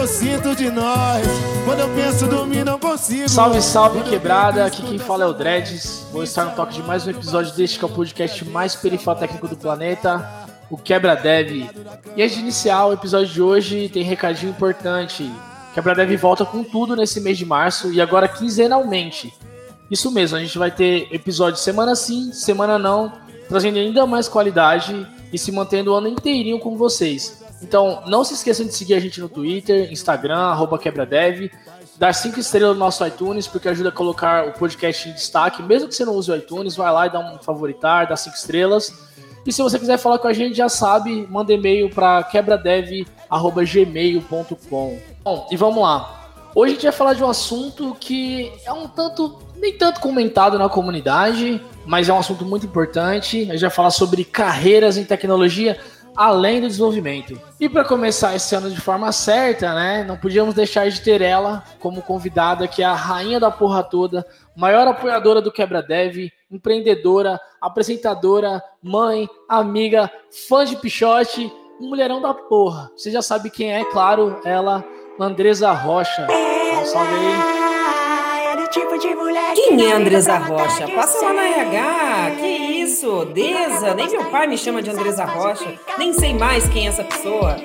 eu sinto de nós. Quando eu penso dormir, não consigo. Salve, salve, quebrada. Aqui quem fala é o Dreads. Vou estar no toque de mais um episódio deste que é o podcast mais periférico do planeta, o Quebra Dev. E antes de iniciar o episódio de hoje, tem recadinho importante. Quebra Dev volta com tudo nesse mês de março e agora quinzenalmente. Isso mesmo, a gente vai ter episódio semana sim, semana não, trazendo ainda mais qualidade e se mantendo o ano inteirinho com vocês. Então, não se esqueçam de seguir a gente no Twitter, Instagram, quebradev, dar cinco estrelas no nosso iTunes, porque ajuda a colocar o podcast em destaque. Mesmo que você não use o iTunes, vai lá e dá um favoritar, dá cinco estrelas. E se você quiser falar com a gente, já sabe, manda e-mail para quebradev.gmail.com. Bom, e vamos lá. Hoje a gente vai falar de um assunto que é um tanto, nem tanto comentado na comunidade, mas é um assunto muito importante. A gente vai falar sobre carreiras em tecnologia além do desenvolvimento. E para começar esse ano de forma certa, né, não podíamos deixar de ter ela como convidada, que é a rainha da porra toda, maior apoiadora do Quebra Dev, empreendedora, apresentadora, mãe, amiga, fã de Pichote, um mulherão da porra. Você já sabe quem é, claro, ela, Andresa Rocha. Um salve aí. Quem é Andresa Rocha? Passa lá na RH. Que isso? Deza? Nem meu pai me chama de Andresa Rocha. Nem sei mais quem é essa pessoa.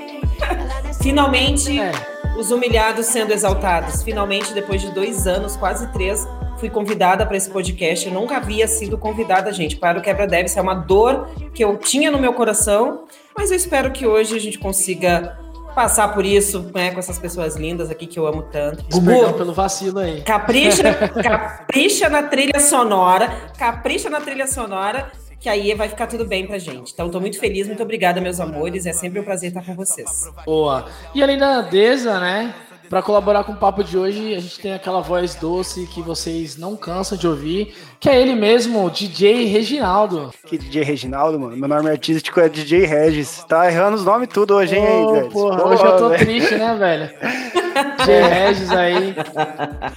Finalmente, é. os humilhados sendo exaltados. Finalmente, depois de dois anos, quase três, fui convidada para esse podcast. Eu nunca havia sido convidada, gente. Para o Quebra Deve, isso é uma dor que eu tinha no meu coração. Mas eu espero que hoje a gente consiga passar por isso, né, com essas pessoas lindas aqui que eu amo tanto. Gugu, pelo vacilo aí. Capricha, capricha na trilha sonora, capricha na trilha sonora, que aí vai ficar tudo bem pra gente. Então, tô muito feliz, muito obrigada, meus amores. É sempre um prazer estar com vocês. Boa. E além da Deza, né? Para colaborar com o papo de hoje, a gente tem aquela voz doce que vocês não cansam de ouvir, que é ele mesmo, DJ Reginaldo. Que DJ Reginaldo, mano? Meu nome artístico é DJ Regis. Tá errando os nomes tudo hoje, hein, oh, velho? Porra, hoje eu tô triste, né, velho? DJ Regis aí.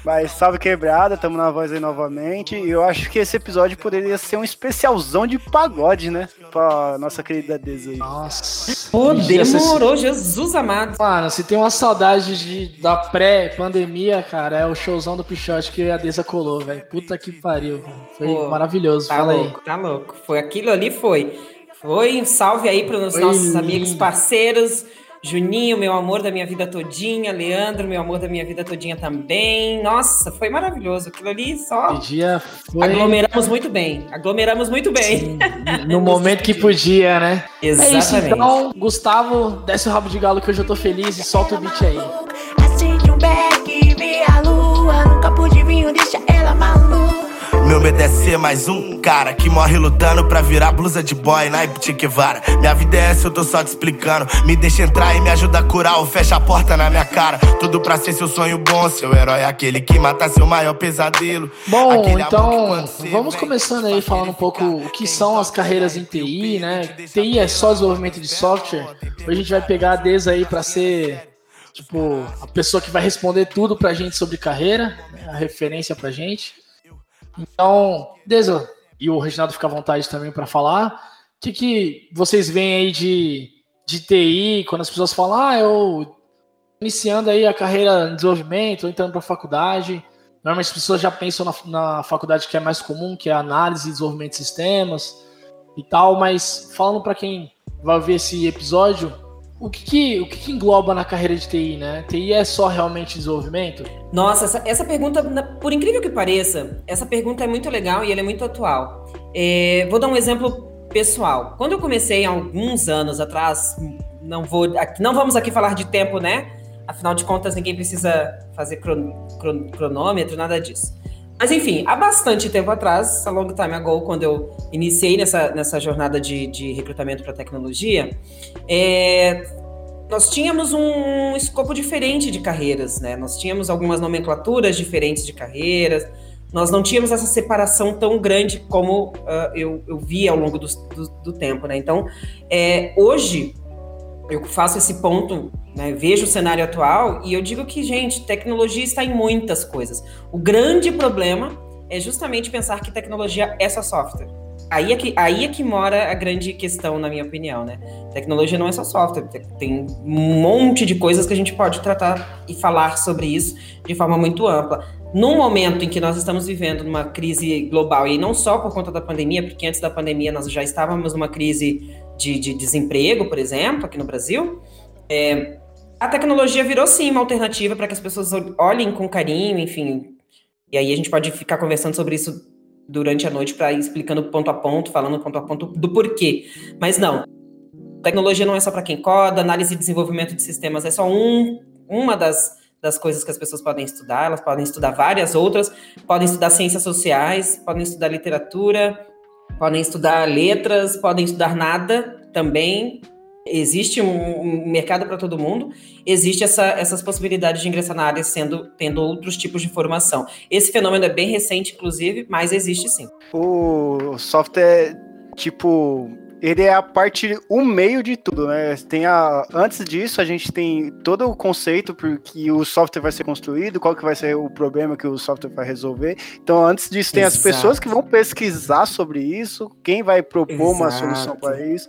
Mas salve quebrada, tamo na voz aí novamente. E eu acho que esse episódio poderia ser um especialzão de pagode, né? Pra nossa querida Deza aí. Nossa. Pô, demorou, Jesus amado. Mano, se tem uma saudade de da pré-pandemia, cara, é o showzão do Pichote que a Deza colou, velho. Puta que pariu. Foi Pô, maravilhoso. Tá Fala louco, aí. Tá louco. Foi aquilo ali, foi. Foi um salve aí para os nossos amigos parceiros. Juninho, meu amor da minha vida todinha, Leandro, meu amor da minha vida todinha também. Nossa, foi maravilhoso. Aquilo ali só. Dia foi... Aglomeramos muito bem. Aglomeramos muito bem. Sim, no momento que podia, né? Exatamente. É isso, então, Gustavo, desce o rabo de galo que hoje eu tô feliz e solta o beat aí. Beck, vê a lua, nunca pude vinho, deixa ela maluca. Meu medo é ser mais um cara que morre lutando pra virar blusa de boy na Che Guevara. Minha vida é essa, eu tô só te explicando. Me deixa entrar e me ajuda a curar ou fecha a porta na minha cara. Tudo pra ser seu sonho bom, seu herói é aquele que mata seu maior pesadelo. Bom, aquele então vamos começando aí falando um pouco o que são as carreiras em TI, né? TI é só desenvolvimento de software. Hoje a gente vai pegar a Deza aí pra ser tipo, a pessoa que vai responder tudo pra gente sobre carreira, né? a referência pra gente. Então, Deza, e o Reginaldo fica à vontade também para falar. O que, que vocês veem aí de, de TI, quando as pessoas falam, ah, eu iniciando aí a carreira em desenvolvimento, entrando para faculdade. Normalmente as pessoas já pensam na, na faculdade que é mais comum, que é análise e desenvolvimento de sistemas e tal, mas falando para quem vai ver esse episódio, o que, que, o que, que, engloba na carreira de TI, né? TI é só realmente desenvolvimento? Nossa, essa, essa, pergunta, por incrível que pareça, essa pergunta é muito legal e ela é muito atual. É, vou dar um exemplo pessoal. Quando eu comecei há alguns anos atrás, não vou, não vamos aqui falar de tempo, né? Afinal de contas, ninguém precisa fazer cron, cron, cronômetro, nada disso. Mas enfim, há bastante tempo atrás, a long time ago, quando eu iniciei nessa, nessa jornada de, de recrutamento para tecnologia, é, nós tínhamos um escopo diferente de carreiras, né? Nós tínhamos algumas nomenclaturas diferentes de carreiras, nós não tínhamos essa separação tão grande como uh, eu, eu vi ao longo do, do, do tempo, né? Então, é, hoje, eu faço esse ponto, né, vejo o cenário atual e eu digo que, gente, tecnologia está em muitas coisas. O grande problema é justamente pensar que tecnologia é só software. Aí é, que, aí é que mora a grande questão, na minha opinião, né? Tecnologia não é só software, tem um monte de coisas que a gente pode tratar e falar sobre isso de forma muito ampla. Num momento em que nós estamos vivendo uma crise global, e não só por conta da pandemia, porque antes da pandemia nós já estávamos numa crise de, de desemprego, por exemplo, aqui no Brasil, é, a tecnologia virou sim uma alternativa para que as pessoas olhem com carinho, enfim. E aí a gente pode ficar conversando sobre isso durante a noite para explicando ponto a ponto, falando ponto a ponto do porquê. Mas não, tecnologia não é só para quem coda, análise e desenvolvimento de sistemas é só um, uma das, das coisas que as pessoas podem estudar, elas podem estudar várias outras, podem estudar ciências sociais, podem estudar literatura, podem estudar letras, podem estudar nada também, existe um, mercado para todo mundo, existe essa, essas possibilidades de ingressar na área sendo tendo outros tipos de formação. Esse fenômeno é bem recente, inclusive, mas existe sim. O software, tipo, ele é a parte, o meio de tudo, né? Tem a, antes disso, a gente tem todo o conceito porque o software vai ser construído, qual que vai ser o problema que o software vai resolver. Então, antes disso, tem Exato. as pessoas que vão pesquisar sobre isso, quem vai propor Exato. uma solução para isso.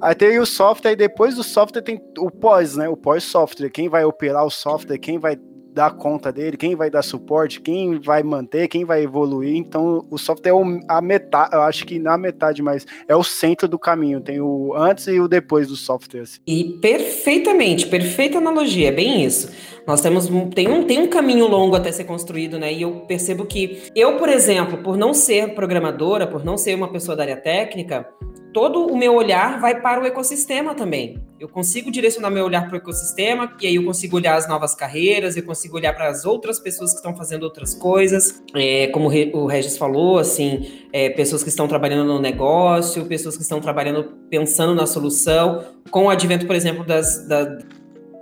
Aí tem o software, e depois do software tem o pós, né? O pós-software. Quem vai operar o software, quem vai dar conta dele, quem vai dar suporte, quem vai manter, quem vai evoluir. Então, o software é a metade, eu acho que na metade, mas é o centro do caminho. Tem o antes e o depois do software. Assim. E perfeitamente, perfeita analogia, é bem isso. Nós temos tem um, tem um caminho longo até ser construído, né? E eu percebo que eu, por exemplo, por não ser programadora, por não ser uma pessoa da área técnica, todo o meu olhar vai para o ecossistema também. Eu consigo direcionar meu olhar para o ecossistema, e aí eu consigo olhar as novas carreiras, eu consigo olhar para as outras pessoas que estão fazendo outras coisas, é, como o Regis falou, assim, é, pessoas que estão trabalhando no negócio, pessoas que estão trabalhando pensando na solução, com o advento, por exemplo, das, da,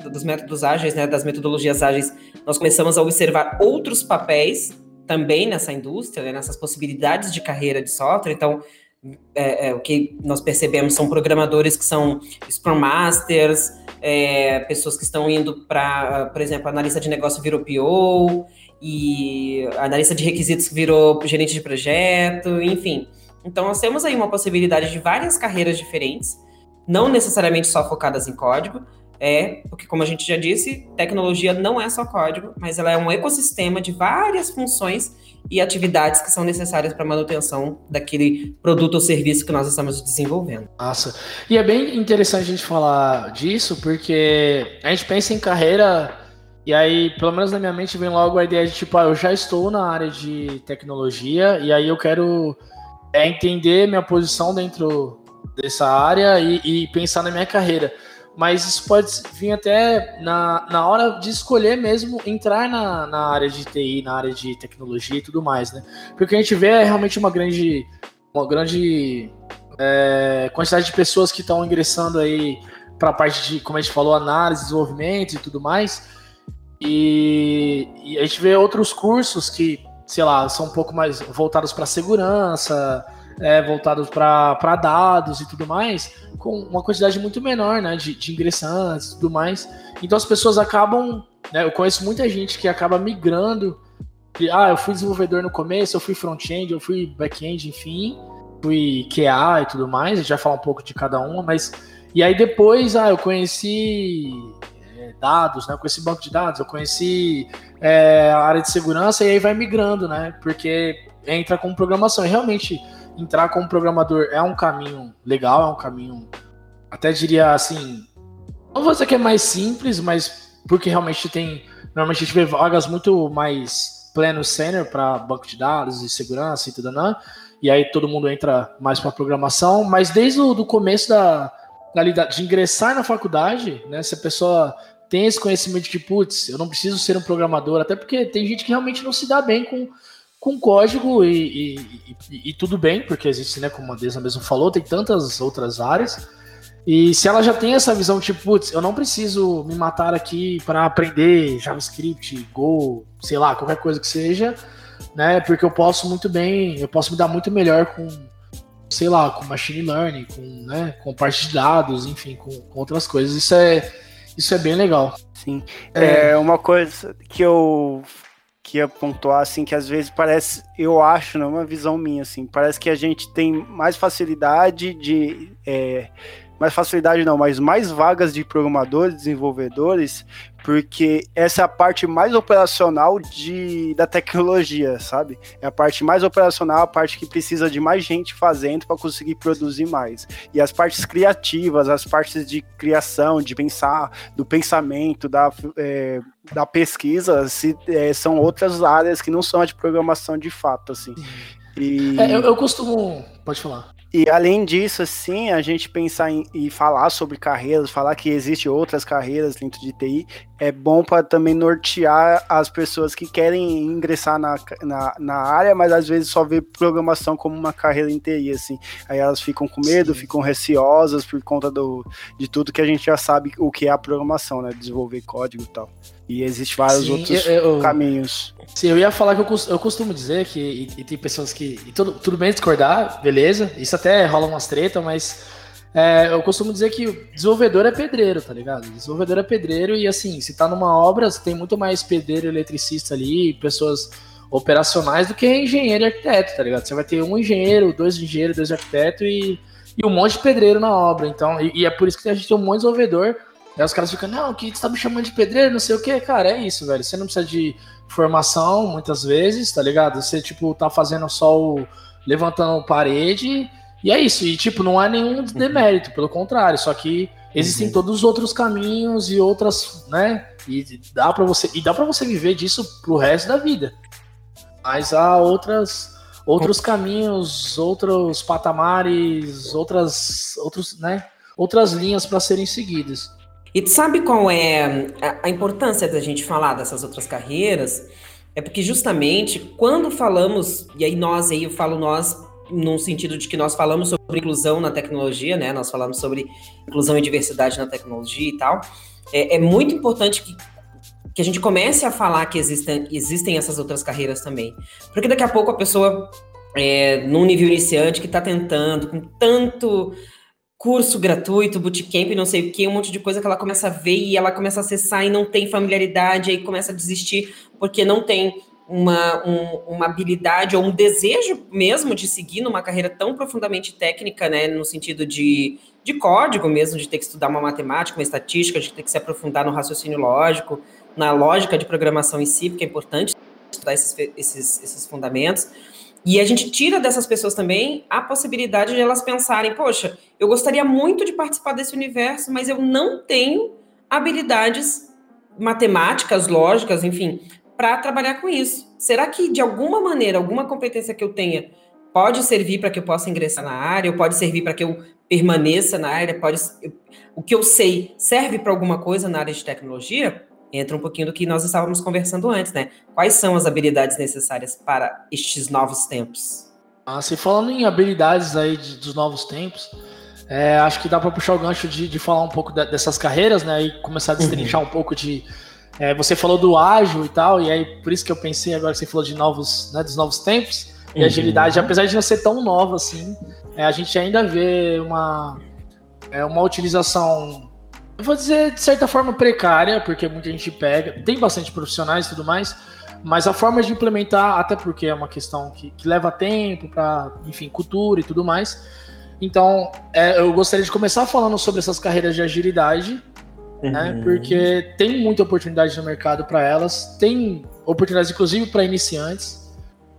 dos métodos ágeis, né, das metodologias ágeis, nós começamos a observar outros papéis também nessa indústria, né, nessas possibilidades de carreira de software. Então, é, é, o que nós percebemos são programadores que são Scrum Masters, é, pessoas que estão indo para, por exemplo, analista de negócio virou PO, e analista de requisitos virou gerente de projeto, enfim. Então, nós temos aí uma possibilidade de várias carreiras diferentes, não necessariamente só focadas em código, é, porque como a gente já disse, tecnologia não é só código, mas ela é um ecossistema de várias funções e atividades que são necessárias para a manutenção daquele produto ou serviço que nós estamos desenvolvendo. Nossa, e é bem interessante a gente falar disso, porque a gente pensa em carreira e aí, pelo menos na minha mente, vem logo a ideia de tipo, ah, eu já estou na área de tecnologia e aí eu quero é, entender minha posição dentro dessa área e, e pensar na minha carreira mas isso pode vir até na, na hora de escolher mesmo entrar na, na área de TI, na área de tecnologia e tudo mais, né? Porque o que a gente vê é realmente uma grande, uma grande é, quantidade de pessoas que estão ingressando aí para a parte de, como a gente falou, análise, desenvolvimento e tudo mais. E, e a gente vê outros cursos que, sei lá, são um pouco mais voltados para segurança, é, voltados para dados e tudo mais, com uma quantidade muito menor né, de, de ingressantes e tudo mais. Então as pessoas acabam. Né, eu conheço muita gente que acaba migrando. De, ah, eu fui desenvolvedor no começo, eu fui front-end, eu fui back-end, enfim, fui QA e tudo mais. A gente vai falar um pouco de cada uma, mas. E aí depois, ah, eu conheci é, dados, né? Eu conheci banco de dados, eu conheci é, a área de segurança e aí vai migrando, né? Porque entra com programação. E realmente entrar como programador é um caminho legal, é um caminho, até diria assim, não vou dizer que é mais simples, mas porque realmente tem, normalmente a gente vê vagas muito mais pleno sênior para banco de dados e segurança e tudo, né? E aí todo mundo entra mais para programação, mas desde o do começo da, da de ingressar na faculdade, né? Se a pessoa tem esse conhecimento de putz, eu não preciso ser um programador, até porque tem gente que realmente não se dá bem com com código e, e, e, e, tudo bem, porque existe, né, como a Deza mesmo falou, tem tantas outras áreas. E se ela já tem essa visão, tipo, putz, eu não preciso me matar aqui para aprender JavaScript, Go, sei lá, qualquer coisa que seja, né, porque eu posso muito bem, eu posso me dar muito melhor com, sei lá, com machine learning, com, né, com parte de dados, enfim, com, com outras coisas. Isso é, isso é bem legal. Sim. É, é uma coisa que eu que ia pontuar assim que às vezes parece, eu acho, não é uma visão minha assim, parece que a gente tem mais facilidade de é, mais facilidade não, mas mais vagas de programadores, desenvolvedores, porque essa é a parte mais operacional de, da tecnologia, sabe? É a parte mais operacional, a parte que precisa de mais gente fazendo para conseguir produzir mais. E as partes criativas, as partes de criação, de pensar, do pensamento, da, é, da pesquisa, se, é, são outras áreas que não são a de programação de fato, assim. E... É, eu, eu costumo. Pode falar. E além disso, assim, a gente pensar em e falar sobre carreiras, falar que existe outras carreiras dentro de TI, é bom para também nortear as pessoas que querem ingressar na, na, na, área, mas às vezes só vê programação como uma carreira em TI, assim. Aí elas ficam com medo, Sim. ficam receosas por conta do, de tudo que a gente já sabe o que é a programação, né? Desenvolver código e tal. E existem vários sim, outros eu, caminhos. Sim, eu ia falar que eu, eu costumo dizer que e, e tem pessoas que. E tudo, tudo bem discordar, beleza. Isso até rola umas treta, mas é, eu costumo dizer que desenvolvedor é pedreiro, tá ligado? Desenvolvedor é pedreiro e assim, se tá numa obra, você tem muito mais pedreiro, eletricista ali, pessoas operacionais do que engenheiro e arquiteto, tá ligado? Você vai ter um engenheiro, dois engenheiros, dois arquitetos e, e um monte de pedreiro na obra. Então, e, e é por isso que a gente tem um monte de desenvolvedor Aí os caras ficam, não, que você tá me chamando de pedreiro, não sei o que, cara, é isso, velho. Você não precisa de formação muitas vezes, tá ligado? Você, tipo, tá fazendo só o. levantando parede, e é isso. E, tipo, não há nenhum uhum. demérito, pelo contrário, só que existem uhum. todos os outros caminhos e outras, né? E dá para você, e dá para você viver disso pro resto da vida. Mas há outras outros caminhos, outros patamares, outras outros, né? Outras linhas para serem seguidas. E tu sabe qual é a, importância da gente falar dessas outras carreiras? É porque justamente quando falamos, e aí nós, aí eu falo nós num sentido de que nós falamos sobre inclusão na tecnologia, né? Nós falamos sobre inclusão e diversidade na tecnologia e tal. É, é muito importante que, que a gente comece a falar que existem, existem essas outras carreiras também. Porque daqui a pouco a pessoa, é, num nível iniciante, que está tentando, com tanto curso gratuito, bootcamp, não sei o que, um monte de coisa que ela começa a ver e ela começa a acessar e não tem familiaridade, aí começa a desistir porque não tem uma, um, uma habilidade ou um desejo mesmo de seguir numa carreira tão profundamente técnica, né, no sentido de, de código mesmo, de ter que estudar uma matemática, uma estatística, de ter que se aprofundar no raciocínio lógico, na lógica de programação em si, porque é importante estudar esses, esses, esses fundamentos. E a gente tira dessas pessoas também a possibilidade de elas pensarem: poxa, eu gostaria muito de participar desse universo, mas eu não tenho habilidades matemáticas, lógicas, enfim, para trabalhar com isso. Será que de alguma maneira, alguma competência que eu tenha pode servir para que eu possa ingressar na área, ou pode servir para que eu permaneça na área, pode eu, o que eu sei serve para alguma coisa na área de tecnologia? Entra um pouquinho do que nós estávamos conversando antes, né? Quais são as habilidades necessárias para estes novos tempos? Ah, se falando em habilidades aí de, dos novos tempos, é, acho que dá para puxar o gancho de, de falar um pouco dessas carreiras, né? E começar a destrinchar uhum. um pouco de. É, você falou do ágil e tal, e aí por isso que eu pensei agora que você falou de novos, né, dos novos tempos. E uhum. agilidade, apesar de não ser tão nova assim, é, a gente ainda vê uma, é, uma utilização vou dizer de certa forma precária, porque muita gente pega, tem bastante profissionais e tudo mais, mas a forma de implementar, até porque é uma questão que, que leva tempo para, enfim, cultura e tudo mais. Então, é, eu gostaria de começar falando sobre essas carreiras de agilidade, né, uhum. né? Porque tem muita oportunidade no mercado para elas, tem oportunidades inclusive para iniciantes.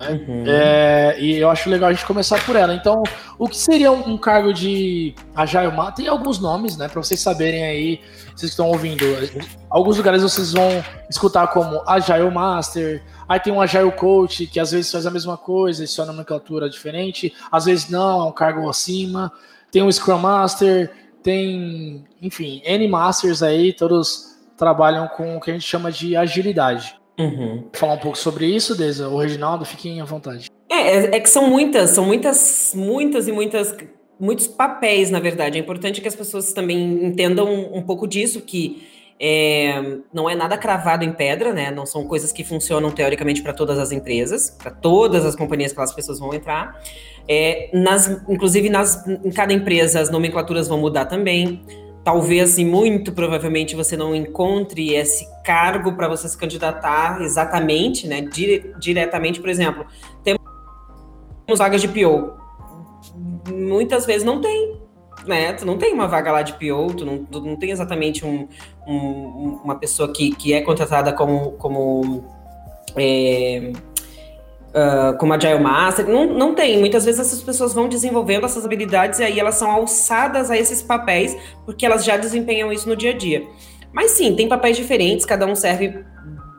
Uhum. É, e eu acho legal a gente começar por ela. Então, o que seria um, um cargo de Agile Master? Tem alguns nomes, né? Para vocês saberem aí, vocês estão ouvindo. Alguns lugares vocês vão escutar como Agile Master. Aí tem um Agile Coach, que às vezes faz a mesma coisa, só nomenclatura diferente. Às vezes não, é um cargo acima. Tem um Scrum Master, tem, enfim, N Masters aí, todos trabalham com o que a gente chama de agilidade. Uhum. Falar um pouco sobre isso, Deza. O Reginaldo, fiquem à vontade. É, é, é, que são muitas, são muitas, muitas e muitas, muitos papéis, na verdade. É importante que as pessoas também entendam um, um pouco disso, que é, não é nada cravado em pedra, né? Não são coisas que funcionam teoricamente para todas as empresas, para todas as companhias que as pessoas vão entrar. É, nas, inclusive, nas, em cada empresa, as nomenclaturas vão mudar também. Talvez assim, muito provavelmente você não encontre esse cargo para você se candidatar exatamente, né, dire, diretamente, por exemplo, temos vagas de PO. Muitas vezes não tem, né? Tu não tem uma vaga lá de PO, tu não, tu não tem exatamente um, um, uma pessoa que, que é contratada como, como é, uh, como Agile Master, não, não tem. Muitas vezes essas pessoas vão desenvolvendo essas habilidades e aí elas são alçadas a esses papéis, porque elas já desempenham isso no dia a dia. Mas sim, tem papéis diferentes, cada um serve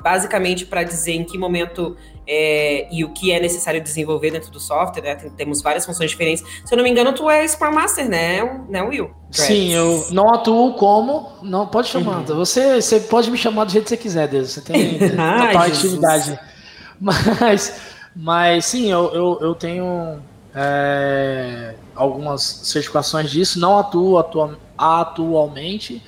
basicamente para dizer em que momento é, e o que é necessário desenvolver dentro do software, né? Tem, temos várias funções diferentes. Se eu não me engano, tu é Scrum Master, né, né Will? Sim, eu não atuo como. Não, pode chamar. Uhum. Você, você pode me chamar do jeito que você quiser, Deus. Você tem a atividade. Mas mas sim, eu, eu, eu tenho é, algumas certificações disso. Não atuo atu atualmente,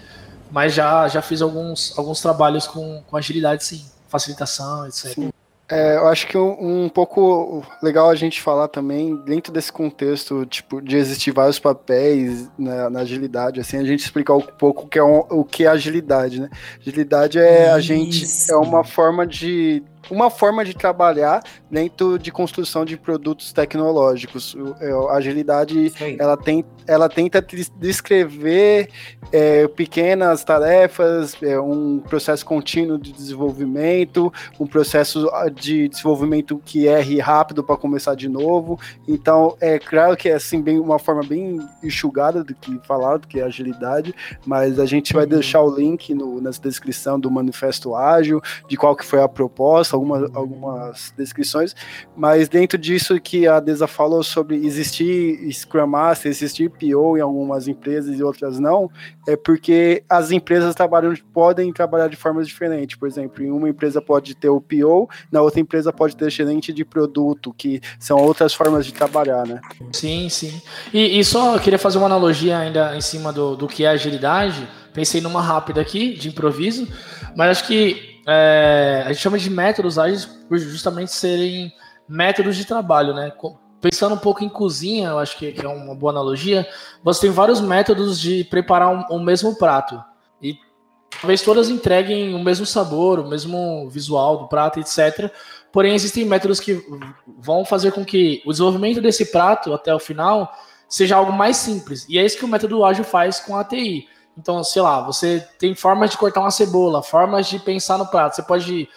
mas já, já fiz alguns, alguns trabalhos com, com agilidade, sim. Facilitação, etc. Sim. É, eu acho que um, um, pouco legal a gente falar também, dentro desse contexto, tipo, de existir vários papéis na, na agilidade, assim, a gente explicar um pouco o que é, um, o que é agilidade, né? Agilidade é Isso. a gente, é uma forma de uma forma de trabalhar dentro de construção de produtos tecnológicos. É, a agilidade ela, tem, ela tenta descrever é, pequenas tarefas, é, um processo contínuo de desenvolvimento, um processo ah, de desenvolvimento que erre rápido para começar de novo. Então, é claro que é assim, bem, uma forma bem enxugada do que falar, do que é agilidade, mas a gente vai uhum. deixar o link no, na descrição do Manifesto Ágil, de qual que foi a proposta, algumas, algumas descrições, mas dentro disso que a Desa falou sobre existir Scrum Master, existir PO em algumas empresas e outras não, é porque as empresas trabalham, podem trabalhar de formas diferentes. Por exemplo, em uma empresa pode ter o PO, na outra empresa pode ter gerente de produto, que são outras formas de trabalhar, né? Sim, sim. E, e só queria fazer uma analogia ainda em cima do, do que é agilidade. Pensei numa rápida aqui, de improviso, mas acho que é, a gente chama de métodos ágeis por justamente serem métodos de trabalho, né? Pensando um pouco em cozinha, eu acho que, é uma boa analogia, você tem vários métodos de preparar um, um mesmo prato. E talvez todas entreguem o mesmo sabor, o mesmo visual do prato, etc. Porém, existem métodos que vão fazer com que o desenvolvimento desse prato até o final seja algo mais simples. E é isso que o método ágil faz com a TI. Então, sei lá, você tem formas de cortar uma cebola, formas de pensar no prato. Você pode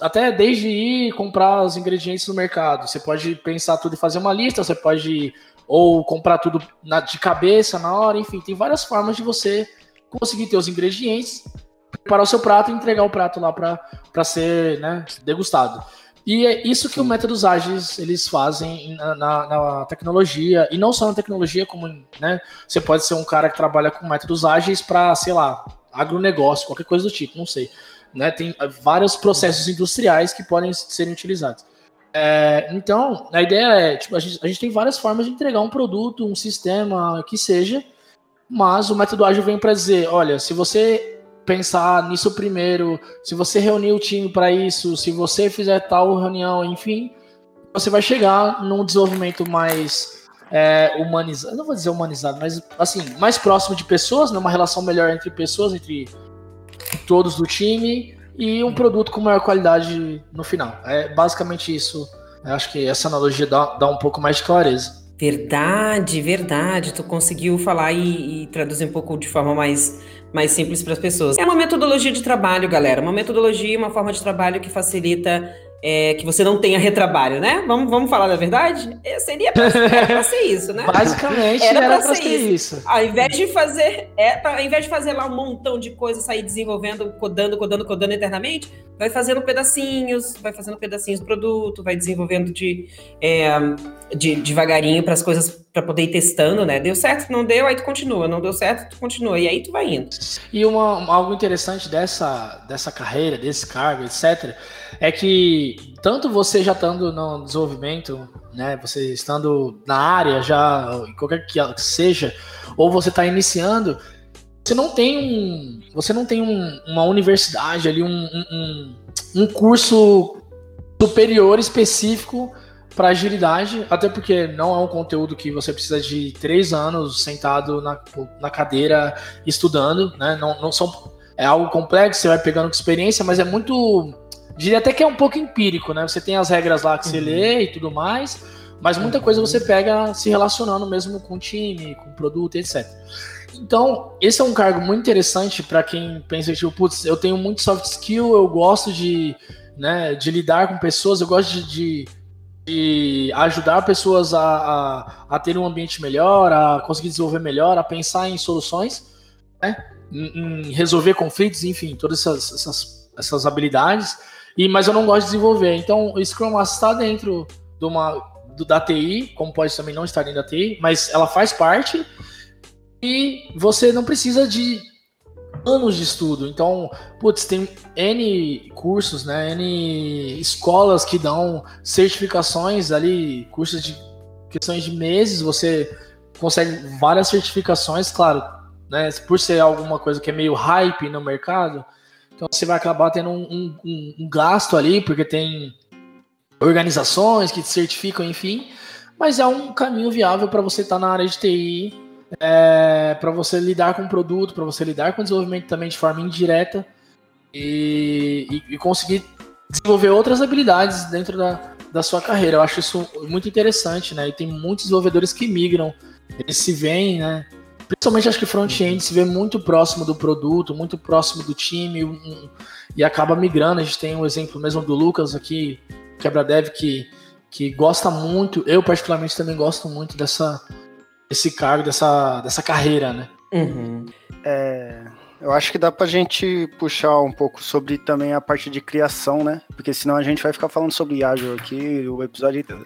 até desde ir comprar os ingredientes no mercado. Você pode pensar tudo e fazer uma lista, você pode ou comprar tudo na, de cabeça na hora, enfim, tem várias formas de você conseguir ter os ingredientes, preparar o seu prato e entregar o prato lá para ser né, degustado. E é isso que o métodos ágeis eles fazem na, na, na, tecnologia, e não só na tecnologia, como né, você pode ser um cara que trabalha com métodos ágeis para, sei lá, agronegócio, qualquer coisa do tipo, não sei. Né, tem vários processos industriais que podem serem utilizados. É, então, a ideia é, tipo, a gente, a gente tem várias formas de entregar um produto, um sistema, que seja, mas o método ágil vem para dizer, olha, se você pensar nisso primeiro, se você reunir o time para isso, se você fizer tal reunião, enfim, você vai chegar num desenvolvimento mais é, humanizado, não vou dizer humanizado, mas assim, mais próximo de pessoas, né, uma relação melhor entre pessoas, entre todos do time e um produto com maior qualidade no final. É basicamente isso. Eu acho que essa analogia dá, dá um pouco mais de clareza. Verdade, verdade. Tu conseguiu falar e, e traduzir um pouco de forma mais mais simples para as pessoas. É uma metodologia de trabalho, galera. Uma metodologia, uma forma de trabalho que facilita é, que você não tenha retrabalho, né? Vamos, vamos falar da verdade? É, seria pra, pra ser isso, né? Basicamente era, era pra, ser, isso. isso. Ao invés de fazer, é, pra, ao invés de fazer lá um montão de coisa, sair desenvolvendo, codando, codando, codando eternamente, vai fazendo pedacinhos, vai fazendo pedacinhos do produto, vai desenvolvendo de, é, de devagarinho para as coisas para poder ir testando, né? Deu certo, não deu, aí tu continua, não deu certo, tu continua e aí tu vai indo. E uma, algo interessante dessa dessa carreira, desse cargo, etc é que tanto você já estando no desenvolvimento, né, você estando na área já, qualquer que seja, ou você está iniciando, você não tem um, você não tem um, uma universidade ali, um, um, um curso superior específico para agilidade, até porque não é um conteúdo que você precisa de três anos sentado na, na cadeira estudando, né? Não, não são é algo complexo, você vai pegando experiência, mas é muito diria até que é um pouco empírico, né? Você tem as regras lá que você uhum. lê e tudo mais, mas muita uhum. coisa você pega se relacionando mesmo com o time, com o produto, etc. Então, esse é um cargo muito interessante para quem pensa, tipo, putz, eu tenho muito soft skill, eu gosto de, né, de lidar com pessoas, eu gosto de, de, de ajudar pessoas a, a, a, ter um ambiente melhor, a conseguir desenvolver melhor, a pensar em soluções, né, em, em resolver conflitos, enfim, todas essas, essas, essas habilidades. E, mas eu não gosto de desenvolver. Então, o Scrum Master está dentro de uma, do, da TI, como pode também não estar dentro da TI, mas ela faz parte e você não precisa de anos de estudo. Então, putz, tem N cursos, né? N escolas que dão certificações ali, cursos de questões de meses, você consegue várias certificações, claro, né? Por ser alguma coisa que é meio hype no mercado, então você vai acabar tendo um, um, um gasto ali, porque tem organizações que te certificam, enfim. Mas é um caminho viável para você estar tá na área de TI é, para você lidar com o produto, para você lidar com o desenvolvimento também de forma indireta e, e, e, conseguir desenvolver outras habilidades dentro da, da sua carreira. Eu acho isso muito interessante, né? E tem muitos desenvolvedores que migram, eles se veem, né? Principalmente acho que front-end se vê muito próximo do produto, muito próximo do time um, e acaba migrando. A gente tem um exemplo mesmo do Lucas aqui, quebra dev, que, que gosta muito, eu particularmente também gosto muito dessa, esse cargo, dessa, dessa carreira, né? Uhum. É, eu acho que dá pra gente puxar um pouco sobre também a parte de criação, né? Porque senão a gente vai ficar falando sobre Azure aqui o episódio inteiro.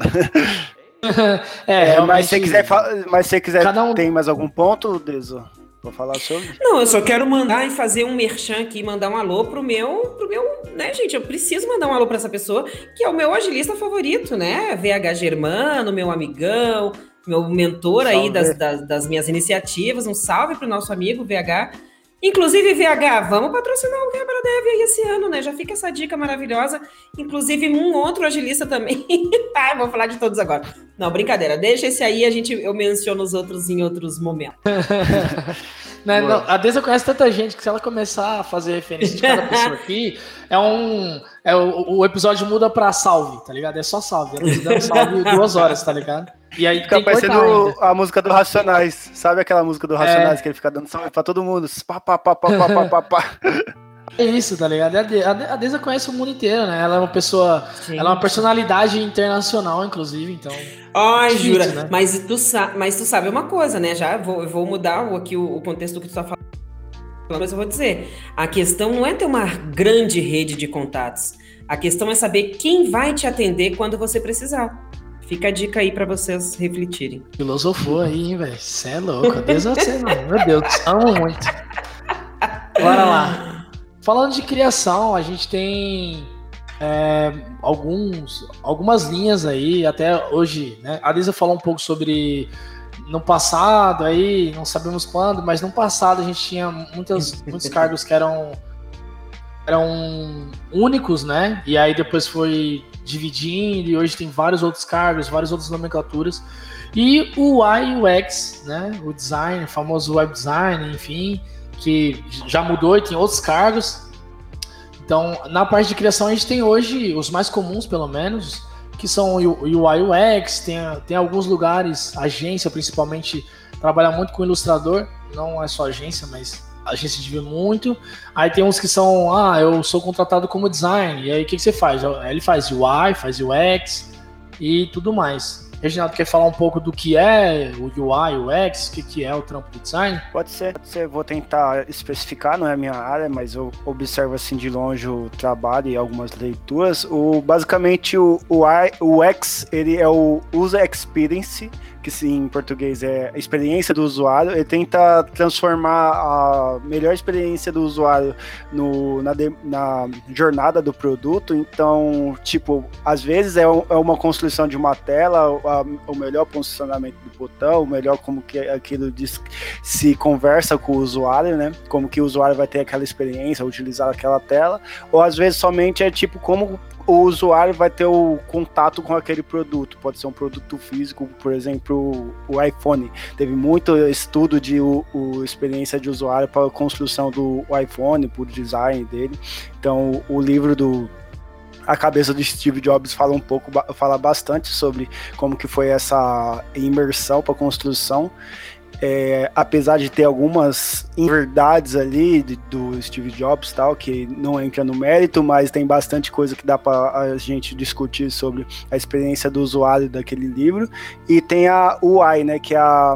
é, é mas se quiser, mas se quiser um... tem mais algum ponto, Deso? Vou falar sobre. Não, eu só quero mandar e fazer um merchan aqui, mandar um alô pro meu, pro meu, né, gente? Eu preciso mandar um alô para essa pessoa, que é o meu agilista favorito, né? VH Germano, meu amigão, meu mentor aí das, das, das, minhas iniciativas. Um salve pro nosso amigo VH. Inclusive, VH, vamos patrocinar o Quebra Dev aí esse ano, né? Já fica essa dica maravilhosa. Inclusive, um outro agilista também. ah, vou falar de todos agora. Não, brincadeira. Deixa esse aí, a gente, eu menciono os outros em outros momentos. Né? Não, a Deza conhece tanta gente que se ela começar a fazer referência de cada pessoa aqui, é um. É, o, o episódio muda pra salve, tá ligado? É só salve. Ela dando salve duas horas, tá ligado? E aí fica parecendo a música do Racionais. Sabe aquela música do Racionais é. que ele fica dando salve pra todo mundo? Pá, pá, pá, pá, pá, pá, pá. É isso, tá ligado? A Deza conhece o mundo inteiro, né? Ela é uma pessoa. Sim. Ela é uma personalidade internacional, inclusive, então. Ai, jura. Né? Mas, tu mas tu sabe uma coisa, né? Já vou, vou mudar aqui o, o contexto que tu tá falando. Mas eu vou dizer: a questão não é ter uma grande rede de contatos. A questão é saber quem vai te atender quando você precisar. Fica a dica aí para vocês refletirem. Filosofou aí, hein, velho? Você é louco. Deus você não. Meu Deus, amo muito. Bora lá. Falando de criação, a gente tem é, alguns, algumas linhas aí, até hoje, né? A Lisa falou um pouco sobre no passado aí, não sabemos quando, mas no passado a gente tinha muitas, muitos cargos que eram eram únicos, né? E aí depois foi dividindo e hoje tem vários outros cargos, várias outras nomenclaturas. E o UI UX, né? O design, o famoso web design, enfim, que já mudou e tem outros cargos. Então, na parte de criação, a gente tem hoje os mais comuns, pelo menos, que são UI UX, tem, tem alguns lugares, agência principalmente, trabalha muito com ilustrador, não é só agência, mas a gente se vê muito. Aí tem uns que são, ah, eu sou contratado como design. E aí o que, que você faz? Ele faz UI, faz UX e tudo mais. Reginaldo, quer falar um pouco do que é o UI, o UX, o que, que é o trampo do design? Pode ser, pode ser. Vou tentar especificar, não é a minha área, mas eu observo assim de longe o trabalho e algumas leituras. O, basicamente, o, o, o UX, ele é o User Experience, que em português é a experiência do usuário, ele tenta transformar a melhor experiência do usuário no, na, de, na jornada do produto. Então, tipo, às vezes é, um, é uma construção de uma tela, a, o melhor posicionamento do botão, o melhor como que aquilo diz, se conversa com o usuário, né? Como que o usuário vai ter aquela experiência, utilizar aquela tela, ou às vezes somente é tipo como o usuário vai ter o contato com aquele produto. Pode ser um produto físico, por exemplo, o iPhone. Teve muito estudo de o, o experiência de usuário para a construção do iPhone, por design dele. Então, o livro do a cabeça do Steve Jobs fala um pouco, fala bastante sobre como que foi essa imersão para construção é, apesar de ter algumas inverdades ali de, do Steve Jobs tal, que não entra no mérito, mas tem bastante coisa que dá para a gente discutir sobre a experiência do usuário daquele livro. E tem a UI, né, que é a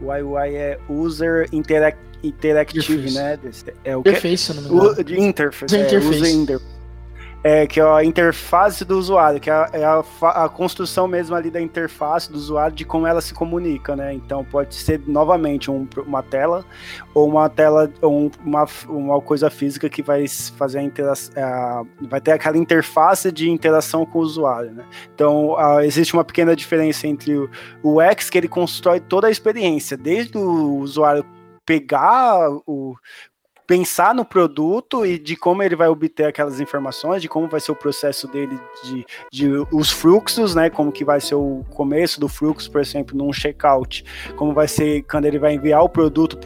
UI, UI é User Interact, Interactive, né? É o Interface, que? não me Interface, é, User Interface é, que é a interface do usuário, que é, a, é a, a, construção mesmo ali da interface do usuário, de como ela se comunica, né? Então pode ser novamente um, uma tela ou uma tela ou uma, uma coisa física que vai fazer a interação, vai ter aquela interface de interação com o usuário, né? Então existe uma pequena diferença entre o, o X que ele constrói toda a experiência, desde o usuário pegar o, pensar no produto e de como ele vai obter aquelas informações, de como vai ser o processo dele, de, de os fluxos, né? Como que vai ser o começo do fluxo, por exemplo, num checkout, como vai ser quando ele vai enviar o produto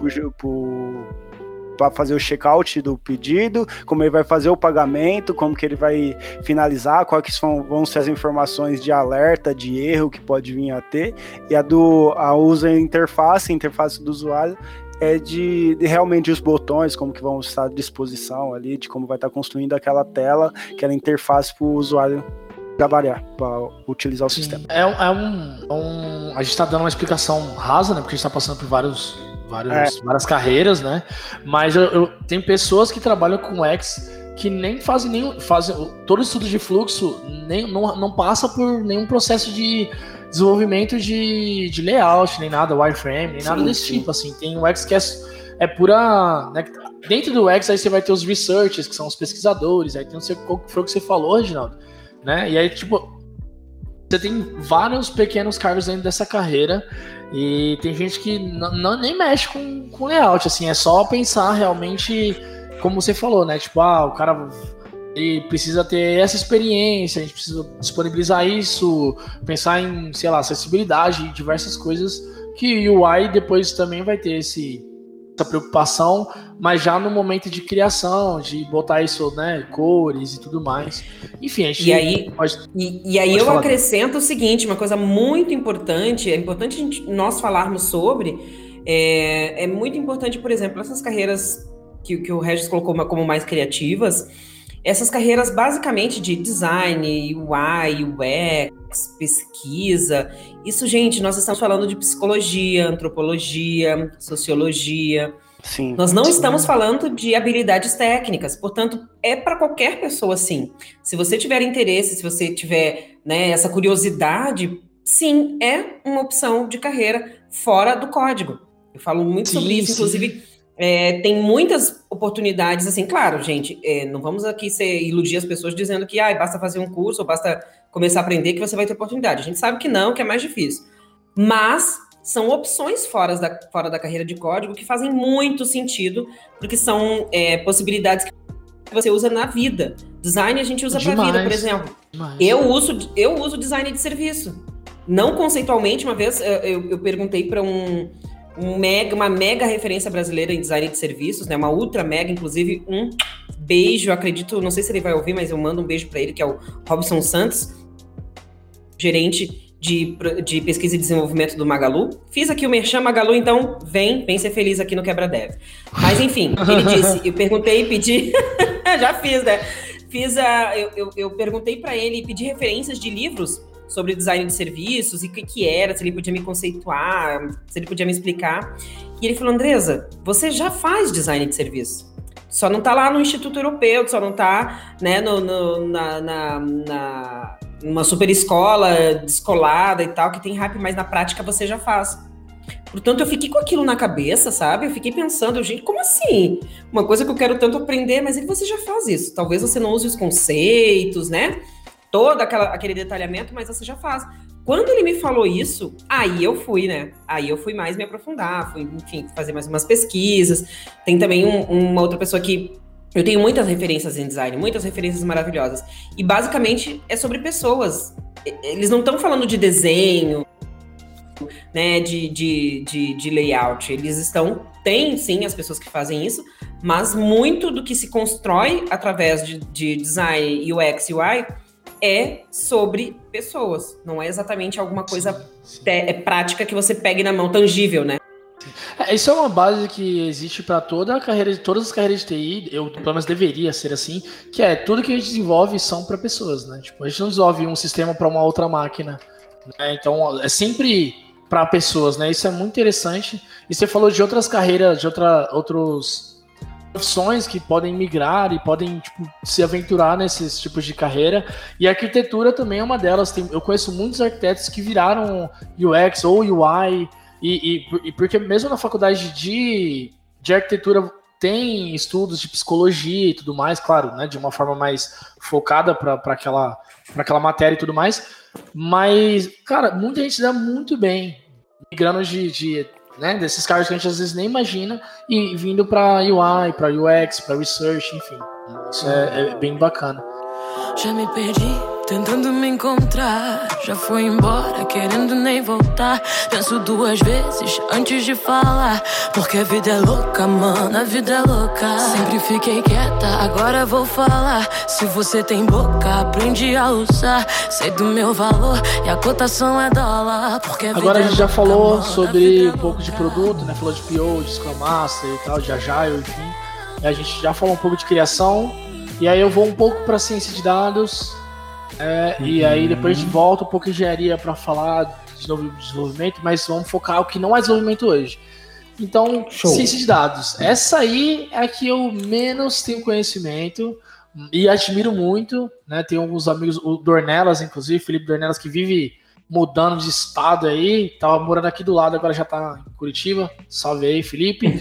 para fazer o checkout do pedido, como ele vai fazer o pagamento, como que ele vai finalizar, quais vão, vão ser as informações de alerta, de erro que pode vir a ter, e a do a user interface, interface do usuário, é de, de, realmente os botões, como que vão estar à disposição ali, de como vai estar construindo aquela tela, aquela interface para o usuário trabalhar, para utilizar o Sim. sistema. É, é, um, é, um, A gente está dando uma explicação rasa, né? Porque a gente está passando por vários, vários, é. várias carreiras, né? Mas eu, eu, tem pessoas que trabalham com X que nem fazem nenhum. Fazem, todo estudo de fluxo nem, não, não passa por nenhum processo de desenvolvimento de, de layout, nem nada, wireframe, nem sim, nada desse sim. tipo, assim. Tem o X que é, é pura... Né, dentro do X aí você vai ter os researchers, que são os pesquisadores, aí tem não sei qual foi o que você falou, Reginaldo, né? E aí, tipo, você tem vários pequenos cargos dentro dessa carreira e tem gente que não, nem mexe com, com layout, assim, é só pensar realmente, como você falou, né? Tipo, ah, o cara ele precisa ter essa experiência, a gente precisa disponibilizar isso, pensar em, sei lá, acessibilidade, diversas coisas que o UI depois também vai ter esse, essa preocupação, mas já no momento de criação, de botar isso, né, cores e tudo mais. Enfim, a gente e aí, pode, e, e aí eu acrescento o seguinte, uma coisa muito importante, é importante gente, nós falarmos sobre, é, é muito importante, por exemplo, essas carreiras que, que o Regis colocou como mais criativas, essas carreiras basicamente de design, UI, UX, pesquisa, isso, gente, nós estamos falando de psicologia, antropologia, sociologia. Sim. Nós não estamos falando de habilidades técnicas, portanto, é para qualquer pessoa, sim. Se você tiver interesse, se você tiver né, essa curiosidade, sim, é uma opção de carreira fora do código. Eu falo muito sim, sobre isso, sim. inclusive é, tem muitas oportunidades, assim, claro, gente, é, não vamos aqui ser, iludir as pessoas dizendo que ah, basta fazer um curso ou basta começar a aprender que você vai ter oportunidade. A gente sabe que não, que é mais difícil. Mas são opções fora da, fora da carreira de código que fazem muito sentido, porque são é, possibilidades que você usa na vida. Design a gente usa para vida, por exemplo. Eu uso, eu uso design de serviço. Não conceitualmente, uma vez eu, eu perguntei para um um mega, uma mega referência brasileira em design de serviços, né? Uma ultra mega, inclusive um beijo, acredito, não sei se ele vai ouvir, mas eu mando um beijo para ele, que é o Robson Santos, gerente de, de pesquisa e desenvolvimento do Magalu. Fiz aqui o Merchan Magalu, então vem, vem ser feliz aqui no Quebra Dev. Mas enfim, ele disse, eu perguntei e pedi, já fiz, né? Fiz a, eu, eu, eu perguntei para ele e pedi referências de livros sobre design de serviços e o que, que era, se ele podia me conceituar, se ele podia me explicar. E ele falou: Andresa, você já faz design de serviço. Só não está lá no Instituto Europeu, só não está né, no, no, na, na, na, numa super escola descolada e tal, que tem rap, mas na prática você já faz. Portanto, eu fiquei com aquilo na cabeça, sabe? Eu fiquei pensando, gente, como assim? Uma coisa que eu quero tanto aprender, mas ele, você já faz isso. Talvez você não use os conceitos, né? Todo aquela, aquele detalhamento, mas você já faz. Quando ele me falou isso, aí eu fui, né? Aí eu fui mais me aprofundar, fui, enfim, fazer mais umas pesquisas. Tem também um, uma outra pessoa que Eu tenho muitas referências em design, muitas referências maravilhosas. E basicamente é sobre pessoas. Eles não estão falando de desenho, né, de, de, de, de, layout. Eles estão. Tem sim as pessoas que fazem isso, mas muito do que se constrói através de, de design UX e UI é sobre pessoas. Não é exatamente alguma coisa sim, sim. é prática que você pegue na mão, tangível, né? É, isso é uma base que existe para toda a carreira, de todas as carreiras de TI, eu pelo menos deveria ser assim, que é tudo que a gente desenvolve são para pessoas, né? Tipo, a gente não desenvolve um sistema para uma outra máquina, né? Então é sempre para pessoas, né? Isso é muito interessante. E você falou de outras carreiras, de outra, outros profissões que podem migrar e podem tipo, se aventurar nesses tipos de carreira. E a arquitetura também é uma delas. Tem, eu conheço muitos arquitetos que viraram UX ou UI e, e, e, porque mesmo na faculdade de, de arquitetura tem estudos de psicologia e tudo mais, claro, né, de uma forma mais focada para aquela, aquela matéria e tudo mais. Mas, cara, muita gente dá muito bem migrando de, de né, desses cargos que a gente às vezes nem imagina e vindo para UI, para UX, para research, enfim. Isso é, é bem bacana. Já me perdi Tentando me encontrar, já foi embora, querendo nem voltar. Penso duas vezes antes de falar. Porque a vida é louca, mano, a vida é louca. Sempre fiquei quieta, agora vou falar. Se você tem boca, aprende a usar. Sei do meu valor e a cotação é dólar. Porque a agora a gente já falou sobre um pouco de produto, né? Falou de PO, de Scrum Master e tal, de Agile, enfim. E a gente já falou um pouco de criação. E aí eu vou um pouco para ciência de dados é, uhum. E aí depois de volta um pouco engenharia para falar de novo desenvolvimento, mas vamos focar o que não é desenvolvimento hoje. Então, Show. ciência de dados. Essa aí é a que eu menos tenho conhecimento e admiro muito. Né? Tenho alguns amigos, o Dornelas, inclusive, Felipe Dornelas, que vive mudando de estado aí. Tava morando aqui do lado, agora já tá em Curitiba. Salve aí, Felipe.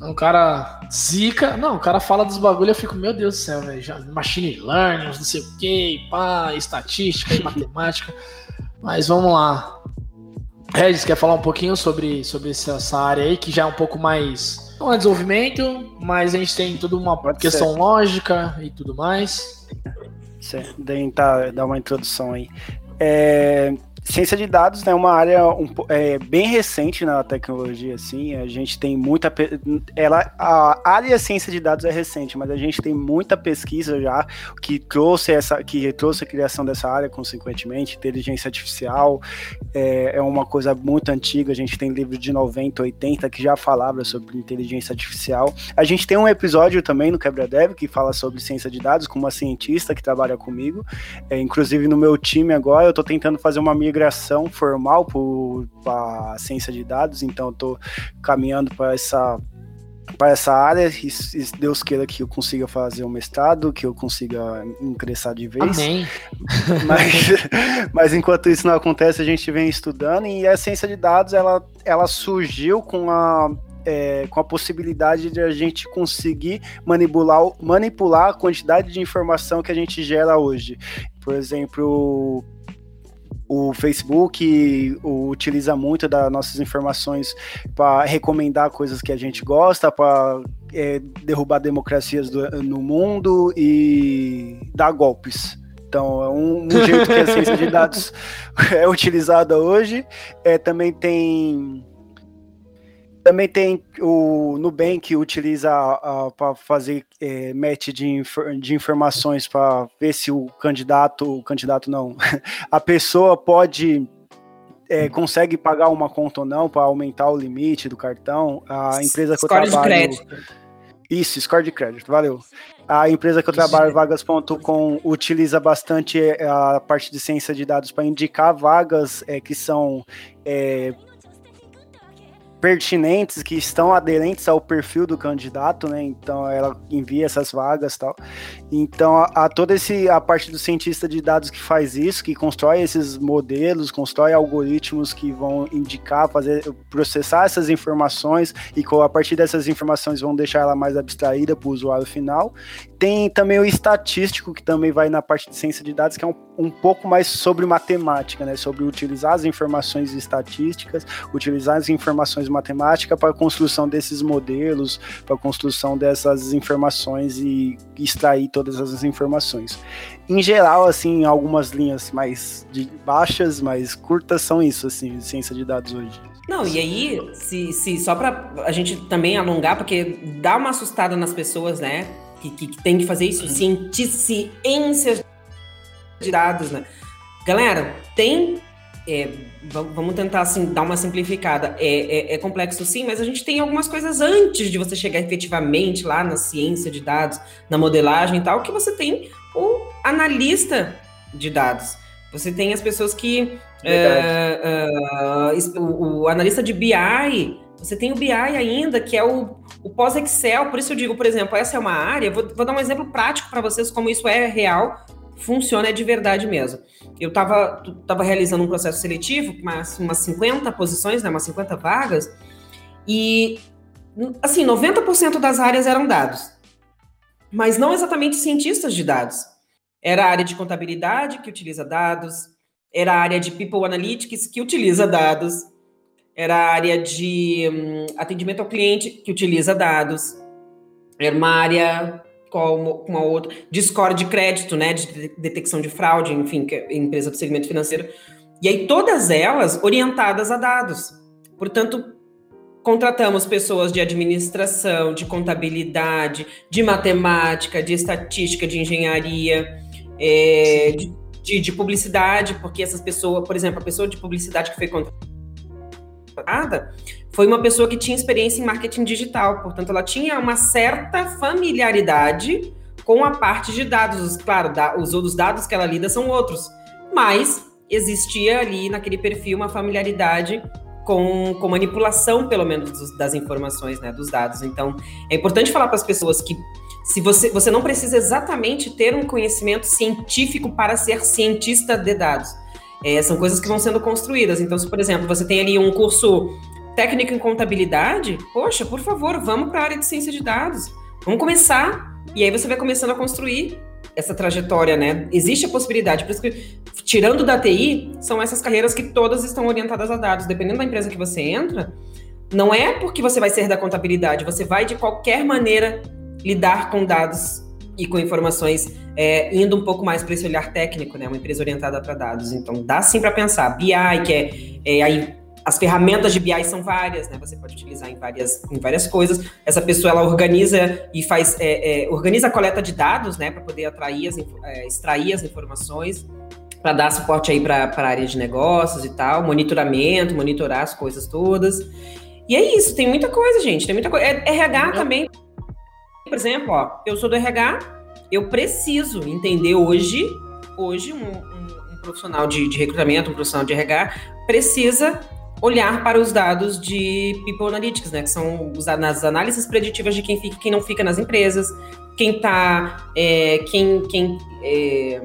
Um cara zica. Não, o cara fala dos bagulho eu fico, meu Deus do céu, velho. Machine learning, não sei o que, pá, estatística e matemática. Mas vamos lá. Regis, quer falar um pouquinho sobre, sobre essa área aí, que já é um pouco mais. Não é desenvolvimento, mas a gente tem toda uma questão lógica e tudo mais. Certo, tentar dar uma introdução aí. É, Ciência de dados é né, uma área um, é, bem recente na tecnologia, assim, a gente tem muita, ela, a área ciência de dados é recente, mas a gente tem muita pesquisa já que trouxe essa, que trouxe a criação dessa área, consequentemente, inteligência artificial é, é uma coisa muito antiga, a gente tem livros de 90, 80 que já falava sobre inteligência artificial, a gente tem um episódio também no Quebra Dev que fala sobre ciência de dados com uma cientista que trabalha comigo, é, inclusive no meu time agora eu estou tentando fazer uma migração migração formal para a ciência de dados, então estou caminhando para essa para essa área e, e, Deus queira que eu consiga fazer um mestrado, que eu consiga ingressar de vez. Amém. Mas, mas enquanto isso não acontece, a gente vem estudando e a ciência de dados ela, ela surgiu com a é, com a possibilidade de a gente conseguir manipular, manipular a quantidade de informação que a gente gera hoje. Por exemplo, o Facebook utiliza muito das nossas informações para recomendar coisas que a gente gosta, para é, derrubar democracias do, no mundo e dar golpes. Então, é um, um jeito que a ciência de dados é utilizada hoje. É, também tem também tem o Nubank que utiliza para fazer é, match de, inf de informações para ver se o candidato, o candidato não, a pessoa pode é, consegue pagar uma conta ou não para aumentar o limite do cartão. A empresa que score eu trabalho. De crédito. Isso, score de crédito, valeu. A empresa que eu trabalho, vagas.com, utiliza bastante é, a parte de ciência de dados para indicar vagas é, que são é, pertinentes, que estão aderentes ao perfil do candidato, né? Então ela envia essas vagas tal. Então a, a toda esse a parte do cientista de dados que faz isso, que constrói esses modelos, constrói algoritmos que vão indicar, fazer processar essas informações e a partir dessas informações vão deixar ela mais abstraída para o usuário final. Tem também o estatístico que também vai na parte de ciência de dados, que é um um pouco mais sobre matemática, né? Sobre utilizar as informações estatísticas, utilizar as informações matemáticas para a construção desses modelos, para a construção dessas informações e extrair todas as informações. Em geral, assim, algumas linhas mais de baixas, mais curtas são isso, assim, ciência de dados hoje. Não, e aí, se, se só para a gente também alongar, porque dá uma assustada nas pessoas, né? Que, que, que tem que fazer isso, ciências de dados, né? Galera, tem. É, vamos tentar assim, dar uma simplificada. É, é, é, complexo sim, mas a gente tem algumas coisas antes de você chegar efetivamente lá na ciência de dados, na modelagem e tal, que você tem o analista de dados. Você tem as pessoas que. Uh, uh, o, o, analista de BI, você tem o BI ainda, que é o, o pós-Excel. Por isso eu digo, por exemplo, essa é uma área. Vou, vou dar um exemplo prático para vocês, como isso é real funciona é de verdade mesmo. Eu estava tava realizando um processo seletivo, umas, umas 50 posições, né, umas 50 vagas, e, assim, 90% das áreas eram dados, mas não exatamente cientistas de dados. Era a área de contabilidade, que utiliza dados, era a área de People Analytics, que utiliza dados, era a área de hum, atendimento ao cliente, que utiliza dados, era uma área com, a outra, de score de crédito, né, de detecção de fraude, enfim, que é empresa do segmento financeiro. E aí todas elas orientadas a dados. Portanto, contratamos pessoas de administração, de contabilidade, de matemática, de estatística, de engenharia, é, de, de, de, publicidade, porque essas pessoas, por exemplo, a pessoa de publicidade que foi contratada foi uma pessoa que tinha experiência em marketing digital, portanto, ela tinha uma certa familiaridade com a parte de dados. Claro, da, os outros dados que ela lida são outros, mas existia ali naquele perfil uma familiaridade com, com manipulação, pelo menos, dos, das informações, né, dos dados. Então, é importante falar para as pessoas que se você, você não precisa exatamente ter um conhecimento científico para ser cientista de dados. É, são coisas que vão sendo construídas. Então, se, por exemplo, você tem ali um curso técnico em contabilidade, poxa, por favor, vamos para a área de ciência de dados. Vamos começar. E aí você vai começando a construir essa trajetória, né? Existe a possibilidade. Por isso que, tirando da TI, são essas carreiras que todas estão orientadas a dados. Dependendo da empresa que você entra, não é porque você vai ser da contabilidade, você vai de qualquer maneira lidar com dados e com informações, é, indo um pouco mais para esse olhar técnico, né? Uma empresa orientada para dados. Então, dá sim para pensar. BI, que é, é aí as ferramentas de BI são várias, né? Você pode utilizar em várias, em várias coisas. Essa pessoa ela organiza e faz é, é, organiza a coleta de dados, né, para poder atrair as, é, extrair as informações, para dar suporte aí para a área de negócios e tal, monitoramento, monitorar as coisas todas. E é isso, tem muita coisa, gente. Tem muita coisa. É, RH também, por exemplo, ó, eu sou do RH, eu preciso entender hoje, hoje um, um, um profissional de, de recrutamento, um profissional de RH precisa olhar para os dados de People Analytics, né? Que são as análises preditivas de quem fica e quem não fica nas empresas, quem tá. É, quem. quem é,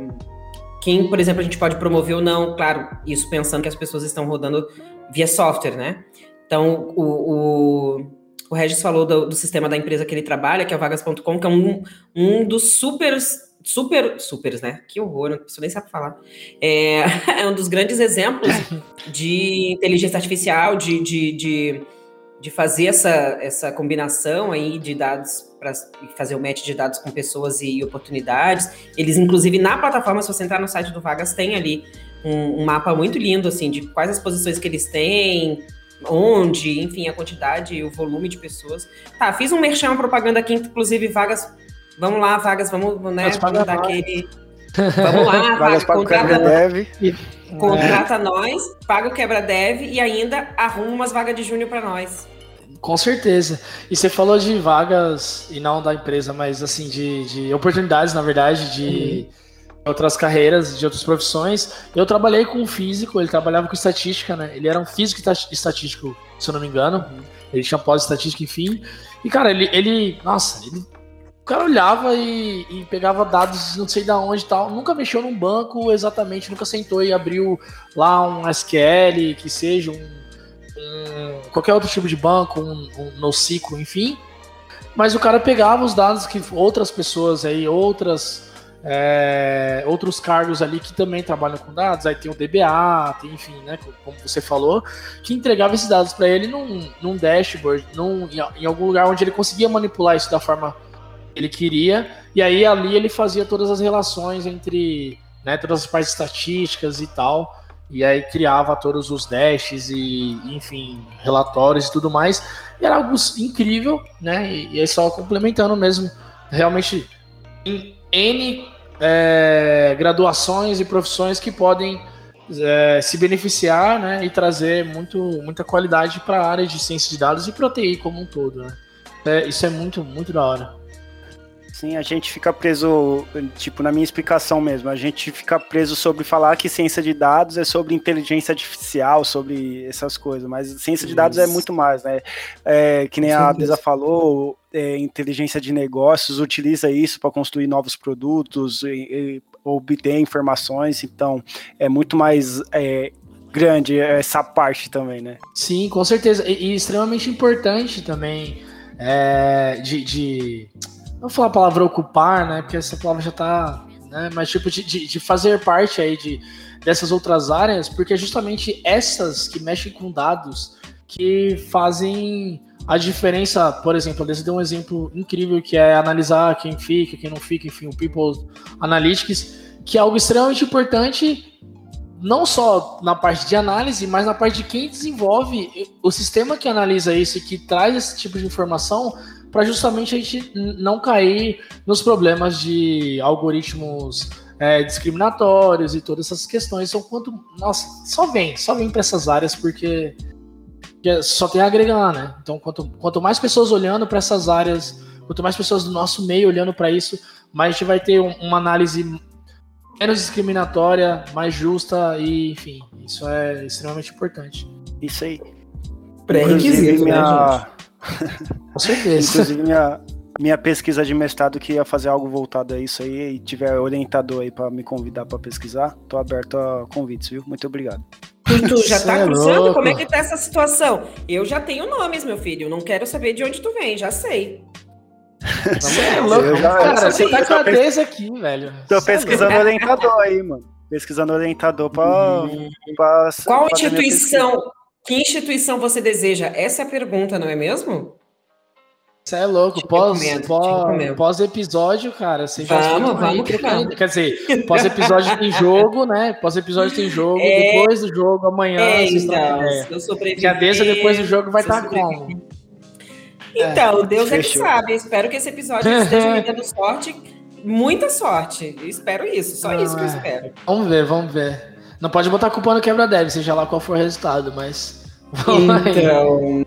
quem, por exemplo, a gente pode promover ou não, claro, isso pensando que as pessoas estão rodando via software, né? Então, o, o, o Regis falou do, do, sistema da empresa que ele trabalha, que é o Vagas.com, que é um, um dos super super, supers, né? Que horror, não nem sabe falar. É, é, um dos grandes exemplos de inteligência artificial, de, de, de, de, fazer essa, essa combinação aí de dados para fazer o match de dados com pessoas e oportunidades. Eles, inclusive, na plataforma, se você entrar no site do Vagas, tem ali um, um mapa muito lindo, assim, de quais as posições que eles têm, onde, enfim, a quantidade e o volume de pessoas. Tá, fiz um merchan, uma propaganda aqui, inclusive, Vagas Vamos lá, Vagas, vamos, né, vamos dar aquele... Vamos lá, Vagas, contrata, dev. contrata é. nós, paga o quebra-dev e ainda arruma umas vagas de júnior para nós. Com certeza. E você falou de vagas, e não da empresa, mas assim, de, de oportunidades, na verdade, de uhum. Outras carreiras, de outras profissões. Eu trabalhei com um físico, ele trabalhava com estatística, né? Ele era um físico estatístico, se eu não me engano. Ele tinha pós-estatística, enfim. E, cara, ele, ele. Nossa, ele cara olhava e, e, pegava dados não sei da onde e tal, nunca mexeu num banco exatamente, nunca sentou e abriu lá um SQL, que seja um, um qualquer outro tipo de banco, um, um NoSQL, enfim. Mas o cara pegava os dados que outras pessoas aí, outras é, outros cargos ali que também trabalham com dados, aí tem o DBA, tem, enfim, né, como você falou, que entregava esses dados para ele num, num dashboard, num, em algum lugar onde ele conseguia manipular isso da forma que ele queria, e aí ali ele fazia todas as relações entre né, todas as partes estatísticas e tal, e aí criava todos os dashes e, enfim, relatórios e tudo mais, e era algo incrível, né, e, e aí só complementando mesmo, realmente em N é, graduações e profissões que podem é, se beneficiar né, e trazer muito, muita qualidade para a área de ciência de dados e para TI como um todo. Né? É, isso é muito, muito da hora. Sim, a gente fica preso, tipo, na minha explicação mesmo, a gente fica preso sobre falar que ciência de dados é sobre inteligência artificial, sobre essas coisas, mas ciência de dados é muito mais, né? É, que nem a Deza falou, é, inteligência de negócios utiliza isso para construir novos produtos, e, e, obter informações, então é muito mais é, grande essa parte também, né? Sim, com certeza, e, e extremamente importante também é, de, de não falar a palavra ocupar, né? Porque essa palavra já tá. Né, mas tipo, de, de, de fazer parte aí de, dessas outras áreas, porque é justamente essas que mexem com dados que fazem a diferença, por exemplo, eles deu um exemplo incrível que é analisar quem fica, quem não fica, enfim, o People Analytics, que é algo extremamente importante, não só na parte de análise, mas na parte de quem desenvolve o sistema que analisa isso e que traz esse tipo de informação para justamente a gente não cair nos problemas de algoritmos é, discriminatórios e todas essas questões. Então, quanto. Nossa, só vem, só vem para essas áreas porque só tem a agregar, né? Então, quanto, quanto mais pessoas olhando para essas áreas, quanto mais pessoas do nosso meio olhando para isso, mais a gente vai ter um, uma análise menos discriminatória, mais justa e, enfim, isso é extremamente importante. Isso aí. Pré-requisito, né, gente? Com certeza. Inclusive, minha, minha pesquisa de mestrado que ia fazer algo voltado a isso aí e tiver orientador aí para me convidar para pesquisar, tô aberto a convites, viu? Muito obrigado. Tu, já tá é cruzando? Como é que tá essa situação? Eu já tenho nomes, meu filho. Não quero saber de onde tu vem, já sei. Você é louco, já, cara. Você tá com a pes... aqui, velho. Tô é pesquisando é orientador aí, mano. Pesquisando orientador pra. Hum. pra Qual instituição? Que instituição você deseja? Essa é a pergunta, não é mesmo? Você é louco, pós, pós, pós, episódio, cara, você já vamos, vamos, vamos. Quer dizer, pós episódio tem jogo, né? Pós episódio tem jogo, é, depois do jogo, amanhã. É, então, eu sobreviver. a Deza depois do jogo vai estar tá como? Então, é, Deus é que sabe. Espero que esse episódio esteja me dando sorte, muita sorte. Espero isso, só Não, isso que eu é. espero. Vamos ver, vamos ver. Não pode botar culpa no quebra-deve, seja lá qual for o resultado, mas. Então.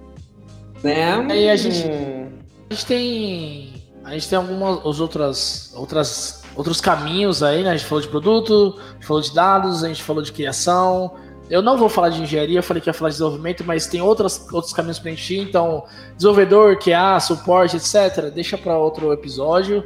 né? Aí a gente, a gente tem. A gente tem algumas outras, outras, outros caminhos aí, né? A gente falou de produto, a gente falou de dados, a gente falou de criação. Eu não vou falar de engenharia, eu falei que ia falar de desenvolvimento, mas tem outras, outros caminhos para ir. Então, desenvolvedor, QA, suporte, etc., deixa para outro episódio.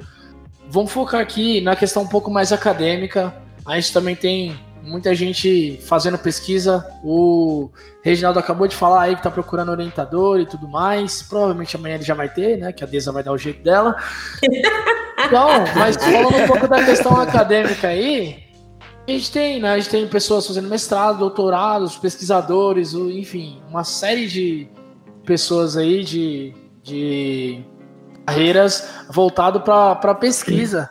Vamos focar aqui na questão um pouco mais acadêmica. A gente também tem muita gente fazendo pesquisa. O Reginaldo acabou de falar aí que tá procurando orientador e tudo mais. Provavelmente amanhã ele já vai ter, né? Que a Deza vai dar o jeito dela. Então, mas falando um pouco da questão acadêmica aí, a gente tem, né? A gente tem pessoas fazendo mestrado, doutorados, pesquisadores, enfim, uma série de pessoas aí de, de carreiras voltado para pesquisa.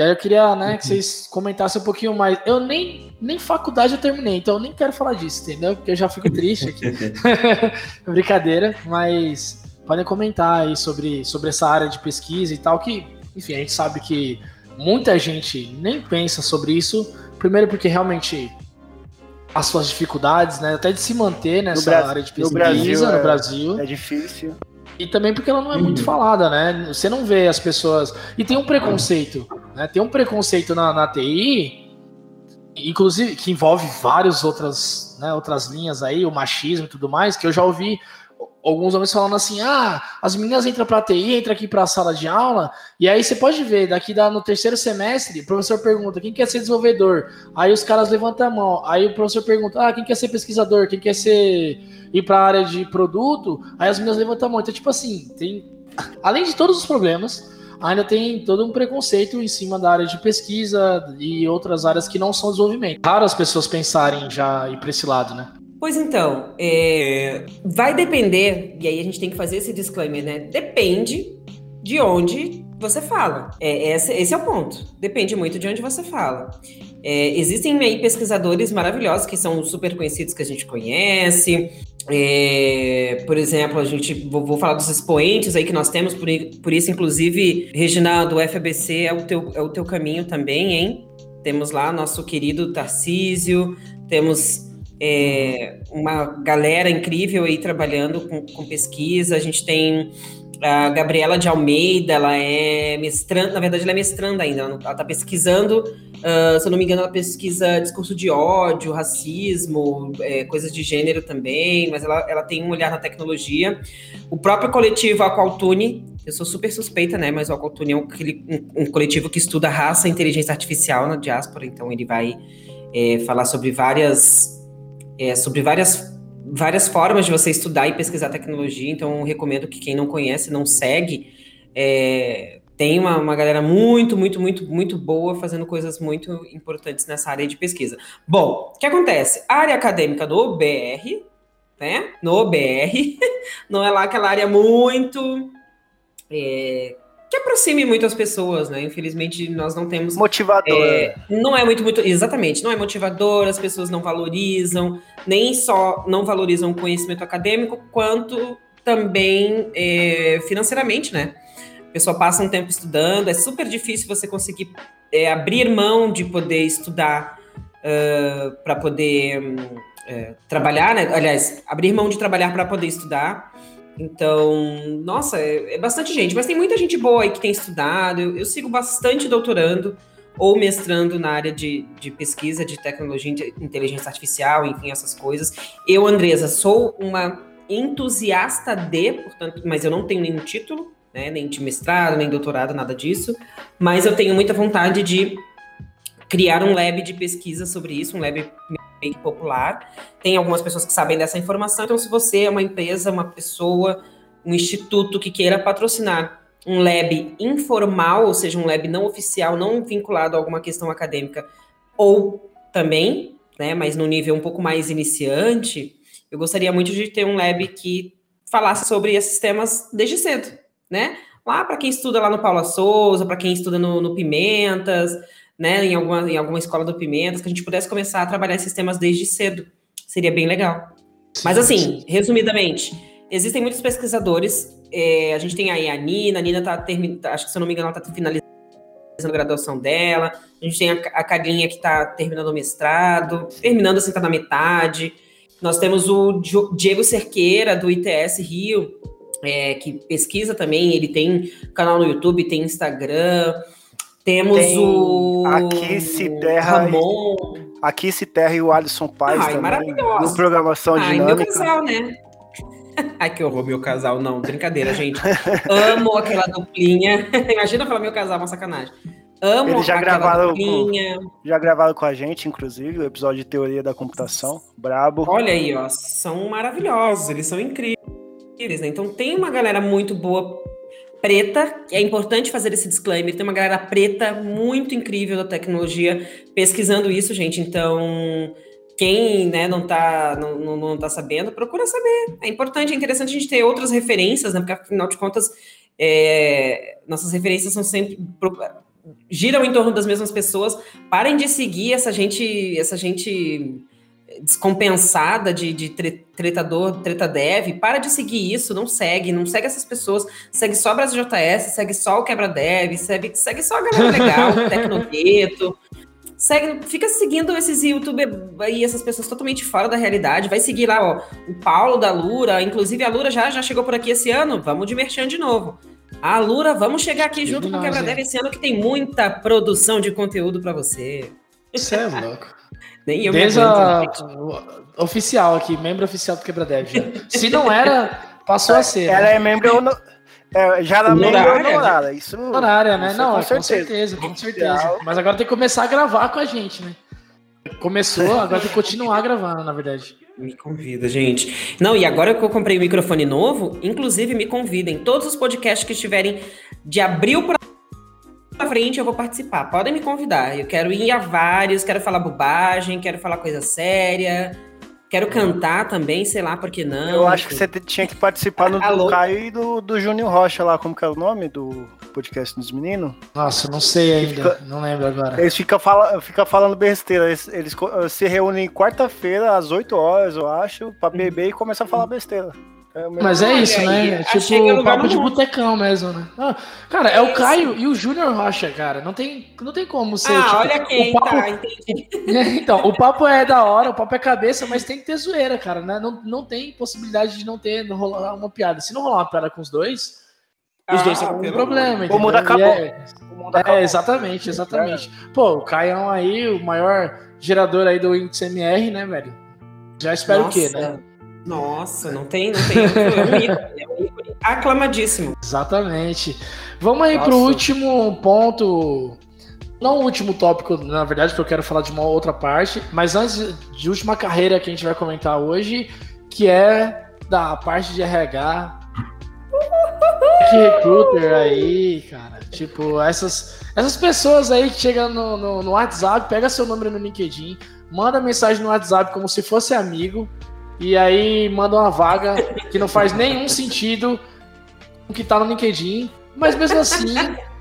E aí eu queria, né, que vocês comentassem um pouquinho mais. Eu nem, nem faculdade eu terminei, então eu nem quero falar disso, entendeu? Porque eu já fico triste aqui. Brincadeira, mas podem comentar aí sobre, sobre essa área de pesquisa e tal, que, enfim, a gente sabe que muita gente nem pensa sobre isso. Primeiro porque realmente as suas dificuldades, né, até de se manter nessa Brasil, área de pesquisa no Brasil, no Brasil. É, é difícil. E também porque ela não é muito uhum. falada, né? Você não vê as pessoas. E tem um preconceito, né? Tem um preconceito na, na TI, inclusive, que envolve várias outras, né, outras linhas aí, o machismo e tudo mais, que eu já ouvi alguns homens falando assim: ah, as meninas entram para TI, entram aqui para a sala de aula, e aí você pode ver, daqui da, no terceiro semestre, o professor pergunta: quem quer ser desenvolvedor? Aí os caras levantam a mão, aí o professor pergunta: ah, quem quer ser pesquisador? Quem quer ser ir para a área de produto? Aí as meninas levantam a mão. Então, tipo assim, tem além de todos os problemas, ainda tem todo um preconceito em cima da área de pesquisa e outras áreas que não são desenvolvimento. Raro as pessoas pensarem já ir para esse lado, né? Pois então, é, vai depender, e aí a gente tem que fazer esse disclaimer, né? Depende de onde você fala. É, esse, esse é o ponto. Depende muito de onde você fala. É, existem aí pesquisadores maravilhosos que são super conhecidos que a gente conhece. É, por exemplo, a gente vou, vou, falar dos expoentes aí que nós temos, por, por isso, inclusive, Regina do FBC é o, teu, é o teu caminho também, hein? Temos lá nosso querido Tarcísio, temos é, uma galera incrível aí trabalhando com, com pesquisa. A gente tem a Gabriela de Almeida, ela é mestranda, na verdade ela é mestranda ainda, ela está pesquisando, uh, se eu não me engano, ela pesquisa discurso de ódio, racismo, é, coisas de gênero também, mas ela, ela tem um olhar na tecnologia. O próprio coletivo Aqualtune, eu sou super suspeita, né, mas o Aqualtune é um, um, um coletivo que estuda raça e inteligência artificial na diáspora, então ele vai é, falar sobre várias, é, sobre várias várias formas de você estudar e pesquisar tecnologia, então recomendo que quem não conhece, não segue, é, tem uma, uma galera muito, muito, muito, muito boa fazendo coisas muito importantes nessa área de pesquisa. Bom, o que acontece? A área acadêmica do BR, né? No BR, não é lá aquela área muito é, que aproxime muito as pessoas, né? Infelizmente, nós não temos. Motivador. É, não é muito, muito. Exatamente, não é motivador, as pessoas não valorizam, nem só não valorizam o conhecimento acadêmico, quanto também é, financeiramente, né? A pessoa passa um tempo estudando, é super difícil você conseguir é, abrir mão de poder estudar uh, para poder uh, trabalhar, né? Aliás, abrir mão de trabalhar para poder estudar. Então, nossa, é, é, bastante gente, mas tem muita gente boa aí que tem estudado. Eu, eu sigo bastante doutorando ou mestrando na área de, de pesquisa de tecnologia, de inteligência artificial, enfim, essas coisas. Eu, Andresa, sou uma entusiasta de, portanto, mas eu não tenho nenhum título, né, nem de mestrado, nem doutorado, nada disso, mas eu tenho muita vontade de criar um lab de pesquisa sobre isso, um lab meio popular. Tem algumas pessoas que sabem dessa informação, então se você é uma empresa, uma pessoa, um instituto que queira patrocinar um lab informal, ou seja, um lab não oficial, não vinculado a alguma questão acadêmica, ou também, né, mas no nível um pouco mais iniciante, eu gostaria muito de ter um lab que falasse sobre esses temas desde cedo, né? Lá para quem estuda lá no Paula Souza, para quem estuda no, no Pimentas, né, em alguma, em alguma escola do Pimentas, que a gente pudesse começar a trabalhar esses temas desde cedo. Seria bem legal. Mas assim, resumidamente, existem muitos pesquisadores. É, a gente tem aí a Nina, a Nina tá terminando, acho que se eu não me engano, ela tá finalizando a graduação dela. A gente tem a, a Carlinha que está terminando o mestrado, terminando assim, tá na metade. Nós temos o Diego Cerqueira, do ITS Rio, é, que pesquisa também, ele tem canal no YouTube, tem Instagram. Temos Tem o. Aqui se terra. Ramon. Aqui se terra e o Alisson Paz Ai, também. Maravilhoso. No programação Ai, dinâmica. meu casal, né? Ai, que horror, meu casal. Não, brincadeira, gente. Amo aquela duplinha. Imagina falar meu casal, uma sacanagem. Amo Eles já gravaram, duplinha. com, já gravaram com a gente, inclusive, o episódio de teoria da computação. Brabo. Olha aí, ó. São maravilhosos, eles são incríveis, né? Então tem uma galera muito boa preta, é importante fazer esse disclaimer, tem uma galera preta muito incrível da tecnologia pesquisando isso, gente, então quem né, não, está não, não, não tá sabendo, procura saber. É importante, é interessante a gente ter outras referências, né? Porque afinal de contas, é, nossas referências são sempre giram em torno das mesmas pessoas. Parem de seguir essa gente, essa gente descompensada de, de tretador, treta dev, para de seguir isso, não segue, não segue essas pessoas, segue só Brasil JS, segue só o Quebra Dev, segue, segue só a galera legal, o Tecnogueto, segue, fica seguindo esses youtubers aí, essas pessoas totalmente fora da realidade, vai seguir lá, ó, o Paulo da Lura, inclusive a Lura já, já chegou por aqui esse ano, vamos de merchan de novo. A Lura, vamos chegar aqui junto com o Quebra Dev esse ano que tem muita produção de conteúdo para você. Você é louco. Nem eu Desde a... oficial aqui, membro oficial do Quebradev. Se não era, passou a ser. Ela né? é membro. No... É, já era membro honorária. Isso, honorária, né? Isso não, com, certeza. com certeza, com certeza. Mas agora tem que começar a gravar com a gente, né? Começou, agora tem que continuar gravando, na verdade. Me convida, gente. Não, e agora que eu comprei o um microfone novo, inclusive me convidem. Todos os podcasts que estiverem de abril para pra frente eu vou participar. Podem me convidar. Eu quero ir a vários, quero falar bobagem, quero falar coisa séria. Quero cantar também, sei lá, por que não. Eu acho que você tinha que participar no do Caio e do, do Júnior Rocha lá, como que é o nome do podcast dos meninos? Nossa, não sei ainda, fica, não lembro agora. Eles ficam, fala, ficam falando besteira, eles, eles se reúnem quarta-feira às 8 horas, eu acho, pra beber e começam a falar besteira. É Mas é isso, né? É tipo papo de botecão mesmo, né? Ah, cara, é, é o Caio e o Júnior Rocha, cara. Não tem, não tem como ser. Ah, tipo, olha quem, papo... tá, entendi. então, o papo é da hora, o papo é cabeça, mas tem que ter zoeira, cara. Né? Não, não tem possibilidade de não ter, não rolar uma piada. Se não rolar uma piada com os dois, os ah, dois têm um problema. O mundo acabou. É, o mundo acabou. É, exatamente, exatamente. Pô, o Caio aí, o maior gerador aí do índice MR, né, velho? Já espero Nossa. o quê, né? Nossa, não tem, não tem. É um ícone, é um ícone aclamadíssimo. Exatamente. Vamos aí para o último ponto. Não o último tópico, na verdade, porque eu quero falar de uma outra parte, mas antes de última carreira que a gente vai comentar hoje, que é da parte de RH. Que recruiter aí, cara. Tipo, essas, essas pessoas aí que chegam no, no, no WhatsApp, pega seu número no LinkedIn, manda mensagem no WhatsApp como se fosse amigo e aí manda uma vaga que não faz nenhum sentido com o que tá no LinkedIn. Mas mesmo assim,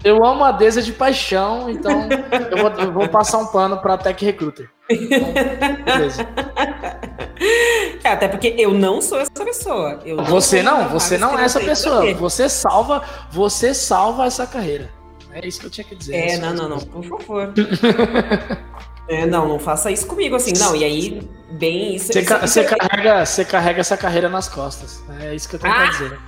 eu amo a Deza de paixão, então eu vou, eu vou passar um pano para Tech Recruiter. Então, beleza. É, até porque eu não sou essa pessoa. Não você não, você não é essa pessoa. Você salva, você salva essa carreira. É isso que eu tinha que dizer. É, não, não, não, por favor. É, não, não faça isso comigo, assim, não. E aí, bem isso. Você, ca você carrega, você carrega essa carreira nas costas. É isso que eu tenho ah, pra dizer.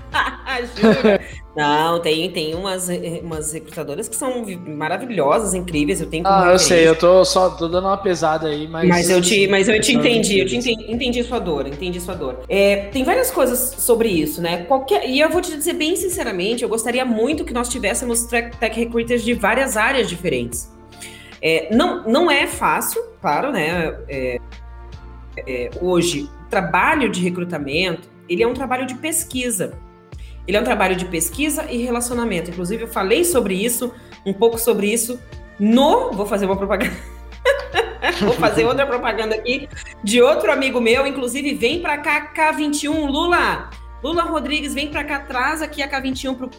não, tem, tem umas, umas recrutadoras que são maravilhosas, incríveis. Eu tenho Ah, eu sei, eu tô só tô dando uma pesada aí, mas. Mas eu te, mas eu te entendi, eu te entendi, entendi sua dor, entendi sua dor. É, tem várias coisas sobre isso, né? Qualquer, e eu vou te dizer bem sinceramente, eu gostaria muito que nós tivéssemos tech recruiters de várias áreas diferentes. É, não, não é fácil, claro, né? É, é, hoje, o trabalho de recrutamento, ele é um trabalho de pesquisa. Ele é um trabalho de pesquisa e relacionamento. Inclusive, eu falei sobre isso, um pouco sobre isso, no. Vou fazer uma propaganda. Vou fazer outra propaganda aqui de outro amigo meu. Inclusive, vem para cá, K21, Lula. Lula Rodrigues, vem para cá, traz aqui a K21 pro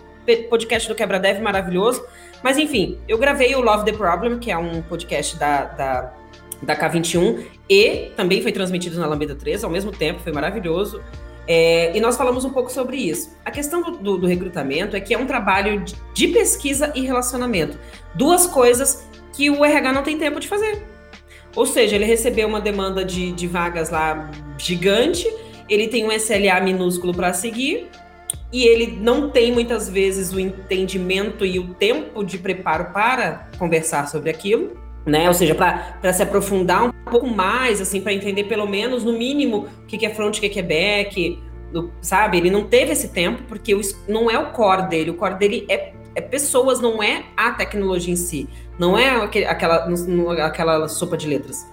podcast do Quebra Dev maravilhoso. Mas enfim, eu gravei o Love the Problem, que é um podcast da, da, da K21, e também foi transmitido na Lambda 3 ao mesmo tempo, foi maravilhoso. É, e nós falamos um pouco sobre isso. A questão do, do, do recrutamento é que é um trabalho de, de pesquisa e relacionamento. Duas coisas que o RH não tem tempo de fazer. Ou seja, ele recebeu uma demanda de, de vagas lá gigante, ele tem um SLA minúsculo para seguir, e ele não tem muitas vezes o entendimento e o tempo de preparo para conversar sobre aquilo, né? Ou seja, para se aprofundar um pouco mais, assim, para entender pelo menos, no mínimo, o que, que é front, o que, é back, sabe? Ele não teve esse tempo porque o, não é o core dele, o core dele é, é pessoas, não é a tecnologia em si, não é aquele, aquela, aquela sopa de letras.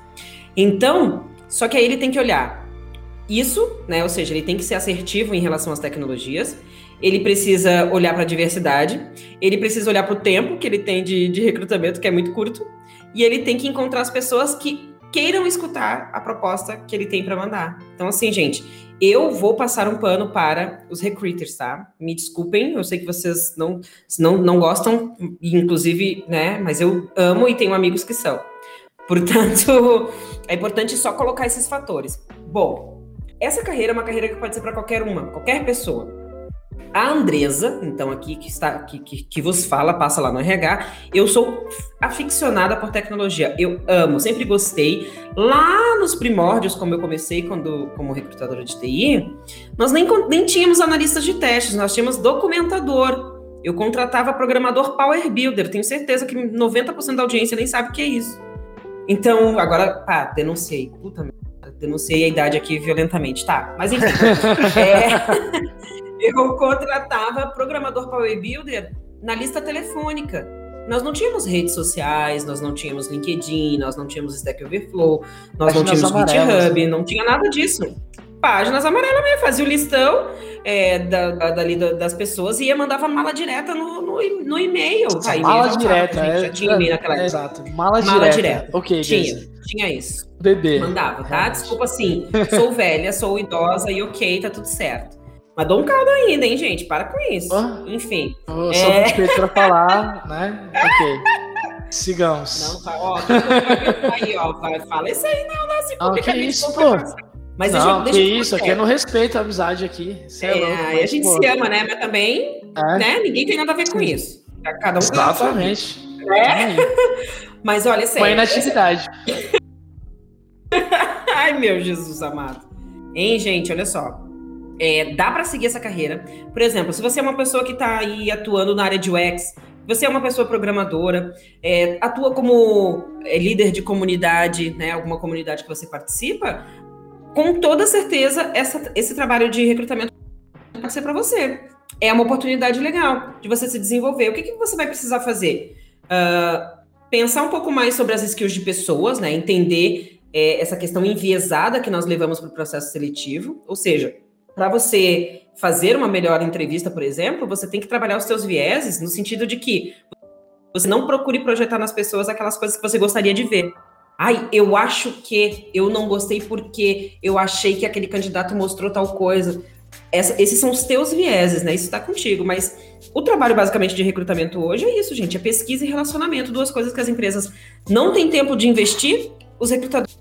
Então, só que aí ele tem que olhar isso, né? Ou seja, ele tem que ser assertivo em relação às tecnologias. Ele precisa olhar para a diversidade. Ele precisa olhar para o tempo que ele tem de, de recrutamento, que é muito curto. E ele tem que encontrar as pessoas que queiram escutar a proposta que ele tem para mandar. Então, assim, gente, eu vou passar um pano para os recruiters, tá? Me desculpem, eu sei que vocês não, não, não gostam, inclusive, né? Mas eu amo e tenho amigos que são. Portanto, é importante só colocar esses fatores. Bom, essa carreira é uma carreira que pode ser para qualquer uma, qualquer pessoa. A Andresa, então aqui que está que, que, que, vos fala, passa lá no RH. Eu sou aficionada por tecnologia. Eu amo, sempre gostei. Lá nos primórdios, como eu comecei quando como recrutadora de TI, nós nem, nem tínhamos analistas de testes, nós tínhamos documentador. Eu contratava programador Power Builder. Tenho certeza que 90% da audiência nem sabe o que é isso. Então, agora, pá, denunciei. Puta merda denunciei a idade aqui violentamente, tá? Mas enfim, é, eu contratava programador Power Builder na lista telefônica. Nós não tínhamos redes sociais, nós não tínhamos LinkedIn, nós não tínhamos Stack Overflow, nós não tínhamos GitHub, não tinha nada disso. páginas amarelas mesmo, fazia o listão é, da, da, dali das pessoas e ia mandava mala direta no, no, no e-mail. Tá, mala direta, é, já tinha e-mail naquela é, Exato, mala, mala direta. direta. Ok, tinha, tinha isso. Bebê. Mandava, tá? Desculpa assim, sou velha, sou idosa e ok, tá tudo certo. Mas dou um caldo ainda, hein, gente? Para com isso. Enfim. Oh, só é... suspeito pra falar, né? Ok. Sigamos. Não, tá, ó, aí, ó, fala isso aí, não, não, se ah, que isso, pô. Mas não, deixa, deixa que isso, aqui é no respeito à amizade aqui. é, é louco, mas, a gente pô. se ama, né? Mas também, é. né? Ninguém tem nada a ver com isso. Cada um Exatamente. É. Mas olha, sério. Põe na atividade. Ai, meu Jesus amado. Hein, gente, olha só. É, dá para seguir essa carreira. Por exemplo, se você é uma pessoa que está aí atuando na área de UX, você é uma pessoa programadora, é, atua como é, líder de comunidade, né, alguma comunidade que você participa, com toda certeza essa, esse trabalho de recrutamento pode ser para você. É uma oportunidade legal de você se desenvolver. O que, que você vai precisar fazer? Uh, pensar um pouco mais sobre as skills de pessoas, né? Entender é, essa questão enviesada que nós levamos para o processo seletivo, ou seja, para você fazer uma melhor entrevista, por exemplo, você tem que trabalhar os seus vieses no sentido de que você não procure projetar nas pessoas aquelas coisas que você gostaria de ver. Ai, eu acho que eu não gostei porque eu achei que aquele candidato mostrou tal coisa. Essa, esses são os teus vieses, né? Isso está contigo. Mas o trabalho basicamente de recrutamento hoje é isso, gente: é pesquisa e relacionamento, duas coisas que as empresas não têm tempo de investir, os recrutadores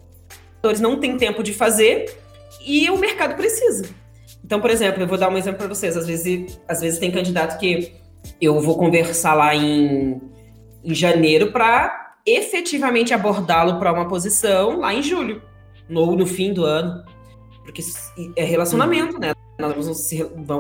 não têm tempo de fazer e o mercado precisa. Então, por exemplo, eu vou dar um exemplo para vocês. Às vezes, às vezes tem candidato que eu vou conversar lá em, em janeiro para efetivamente abordá-lo para uma posição lá em julho, ou no fim do ano. Porque é relacionamento, né?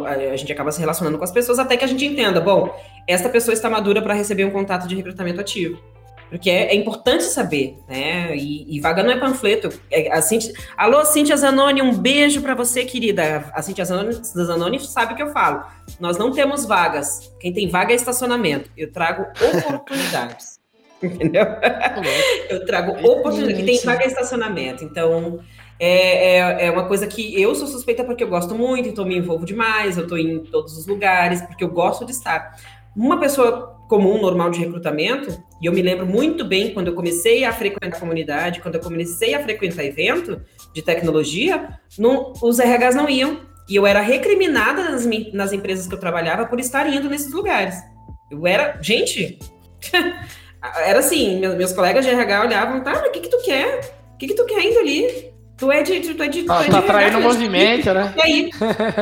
a gente acaba se relacionando com as pessoas até que a gente entenda, bom, essa pessoa está madura para receber um contato de recrutamento ativo. Porque é, é importante saber, né? E, e, vaga não é panfleto. É, a Cintia, Alô, Cintia Zanoni, um beijo para você, querida. A Cintia Zanoni, Zanoni sabe o que eu falo. Nós não temos vagas. Quem tem vaga é estacionamento. Eu trago oportunidades. Entendeu? eu trago oportunidades. Quem tem vaga é estacionamento. Então, é, é, é, uma coisa que eu sou suspeita porque eu gosto muito, então me envolvo demais, eu estou em todos os lugares, porque eu gosto de estar. Uma pessoa comum, normal de recrutamento, e eu me lembro muito bem quando eu comecei a frequentar a comunidade, quando eu comecei a frequentar evento de tecnologia, não, os RHs não iam. E eu era recriminada nas, nas empresas que eu trabalhava por estar indo nesses lugares. Eu era. Gente! era assim, meus, colegas de RH olhavam, tá, mas o que, que tu quer? O que, que tu quer indo ali? Tu é de. Tu é de, tu ah, é tá traindo o movimento, né? E aí?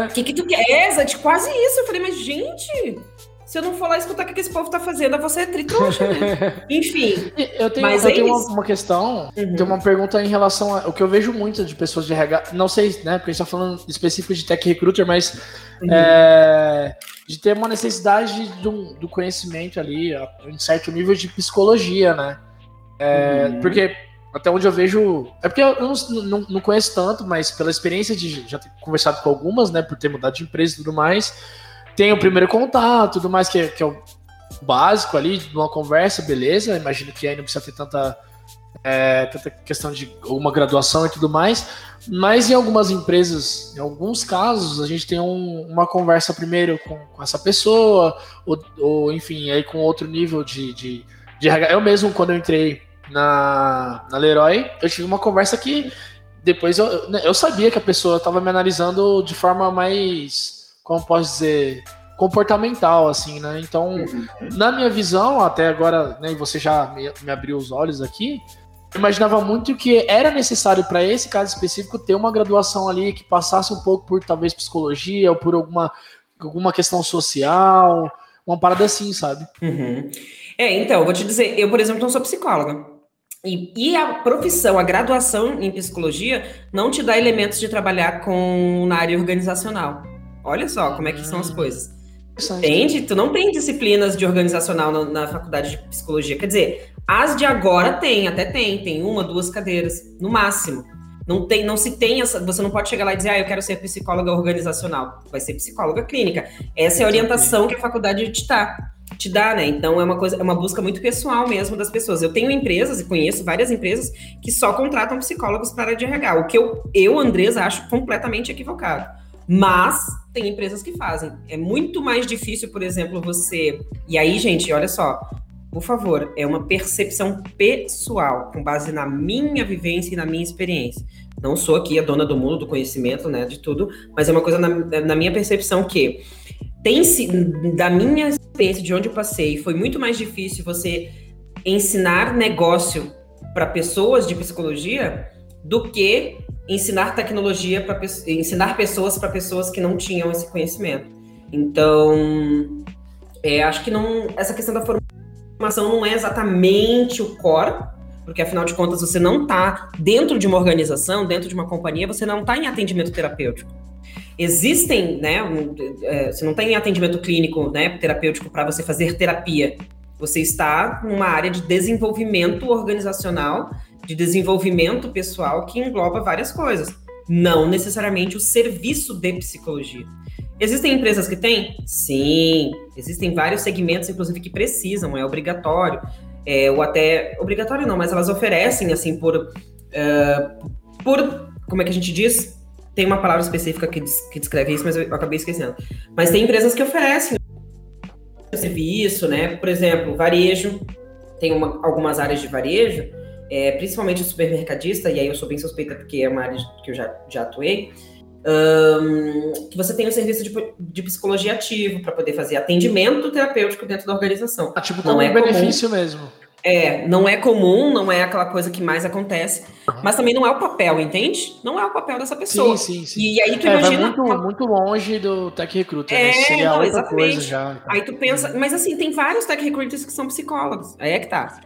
O que, que tu quer? É, quase isso. Eu falei, mas gente, se eu não for lá escutar o que esse povo tá fazendo, você é tritrouxa, né? Enfim. Eu tenho, eu é tenho uma, uma, questão, uhum. tem uma pergunta em relação ao que eu vejo muito de pessoas de RH, não sei, né, porque a gente tá falando específico de tech recruiter, mas uhum. é, de ter uma necessidade do, do conhecimento ali, em certo nível de psicologia, né? É, uhum. Porque até onde eu vejo. É porque eu não, não, não, conheço tanto, mas pela experiência de já ter conversado com algumas, né, por ter mudado de empresa e tudo mais tem o primeiro contato, tudo mais, que, é, que é o básico ali, de uma conversa, beleza. Imagino que aí não precisa ter tanta, é, tanta questão de uma graduação e tudo mais. Mas em algumas empresas, em alguns casos, a gente tem um, uma conversa primeiro com, com essa pessoa, ou, ou, enfim, aí com outro nível de, de, de. Eu mesmo, quando eu entrei na, na Leroy, eu tive uma conversa que depois eu, eu sabia que a pessoa estava me analisando de forma mais como posso dizer, comportamental, assim, né? Então, na minha visão, até agora, né, você já me, me abriu os olhos aqui, eu imaginava muito que era necessário para esse caso específico ter uma graduação ali que passasse um pouco por talvez psicologia ou por alguma, alguma questão social, uma parada assim, sabe? Uhum. É, então, vou te dizer, eu, por exemplo, não sou psicóloga. E, e, a profissão, a graduação em psicologia, não te dá elementos de trabalhar com na área organizacional. Olha só como é que são as hum. coisas. Entende? Tu não tem disciplinas de organizacional na, na, faculdade de psicologia. Quer dizer, as de agora tem, até tem, tem uma, duas cadeiras, no máximo. Não tem, não se tem essa. Você não pode chegar lá e dizer, ah, eu quero ser psicóloga organizacional. Vai ser psicóloga clínica. Essa é a orientação que a faculdade te dá. te dá, né? Então é uma coisa, é uma busca muito pessoal mesmo das pessoas. Eu tenho empresas e conheço várias empresas que só contratam psicólogos para de RH, o que eu, eu Andresa, acho completamente equivocado. Mas tem empresas que fazem. É muito mais difícil, por exemplo, você. E aí, gente, olha só. Por favor, é uma percepção pessoal, com base na minha vivência e na minha experiência. Não sou aqui a dona do mundo, do conhecimento, né, de tudo, mas é uma coisa na, na minha percepção que tem da minha experiência de onde eu passei, foi muito mais difícil você ensinar negócio para pessoas de psicologia do que ensinar tecnologia para ensinar pessoas para pessoas que não tinham esse conhecimento. Então, é, acho que não essa questão da formação não é exatamente o core, porque afinal de contas você não está dentro de uma organização, dentro de uma companhia, você não está em atendimento terapêutico. Existem, né? É, você não tem atendimento clínico, né, terapêutico para você fazer terapia. Você está numa área de desenvolvimento organizacional de desenvolvimento pessoal que engloba várias coisas, não necessariamente o serviço de psicologia. Existem empresas que têm? Sim. Existem vários segmentos, inclusive, que precisam, é obrigatório. É, ou até. Obrigatório não, mas elas oferecem, assim, por. Uh, por. Como é que a gente diz? Tem uma palavra específica que, que descreve isso, mas eu acabei esquecendo. Mas tem empresas que oferecem serviço, né? Por exemplo, varejo. Tem uma, algumas áreas de varejo é, principalmente o supermercadista, e aí eu sou bem suspeita porque é uma área que eu já, já atuei, um, que você tem um serviço de, de psicologia ativo para poder fazer atendimento terapêutico dentro da organização. Ah, tipo, não é benefício comum. mesmo. É, não é comum, não é aquela coisa que mais acontece, uhum. mas também não é o papel, entende? Não é o papel dessa pessoa. Sim, sim, sim. E aí tu é, imagina. Muito, muito longe do Tech Recruiter, né? é, né? Seria não, outra exatamente. coisa já. Aí tu pensa, mas assim, tem vários Tech Recruiters que são psicólogos. Aí é que tá.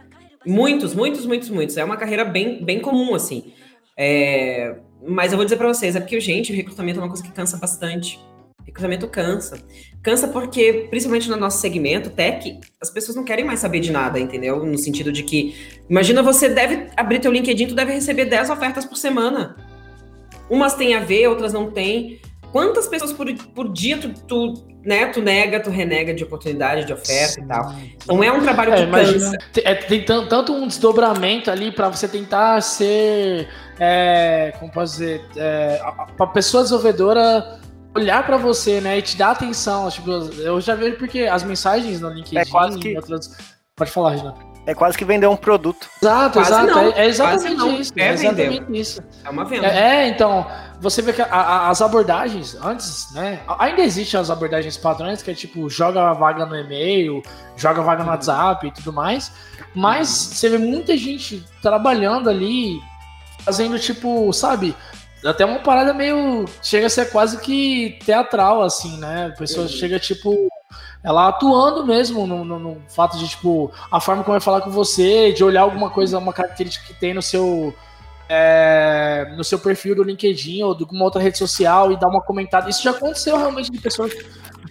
Muitos, muitos, muitos, muitos. É uma carreira bem, bem comum, assim. É... Mas eu vou dizer para vocês, é porque, gente, o recrutamento é uma coisa que cansa bastante. Recrutamento cansa. Cansa porque, principalmente no nosso segmento, tech, as pessoas não querem mais saber de nada, entendeu? No sentido de que, imagina você deve abrir teu LinkedIn, tu deve receber 10 ofertas por semana. Umas têm a ver, outras não têm. Quantas pessoas por, por dia tu, tu, né, tu nega, tu renega de oportunidade, de oferta Sim. e tal. Então é um trabalho que é, cansa. É, tem tanto um desdobramento ali para você tentar ser, é, como posso dizer, é, a pessoa desenvolvedora olhar para você, né, e te dar atenção. Tipo, eu já vejo porque as mensagens no LinkedIn é quase que... outras... Pode falar, Renato. É quase que vender um produto. Exato, quase exato. Não, é, é exatamente isso. É, é exatamente isso. É uma venda. É, é então, você vê que a, a, as abordagens, antes, né? Ainda existem as abordagens padrões, que é tipo, joga a vaga no e-mail, joga a vaga no uhum. WhatsApp e tudo mais. Mas você vê muita gente trabalhando ali, fazendo tipo, sabe? Até uma parada meio. Chega a ser quase que teatral, assim, né? A pessoa uhum. chega, tipo, ela atuando mesmo no, no, no, fato de, tipo, a forma como vai falar com você, de olhar alguma coisa, uma característica que tem no seu. É, no seu perfil do LinkedIn ou de alguma outra rede social e dar uma comentada. Isso já aconteceu realmente de pessoas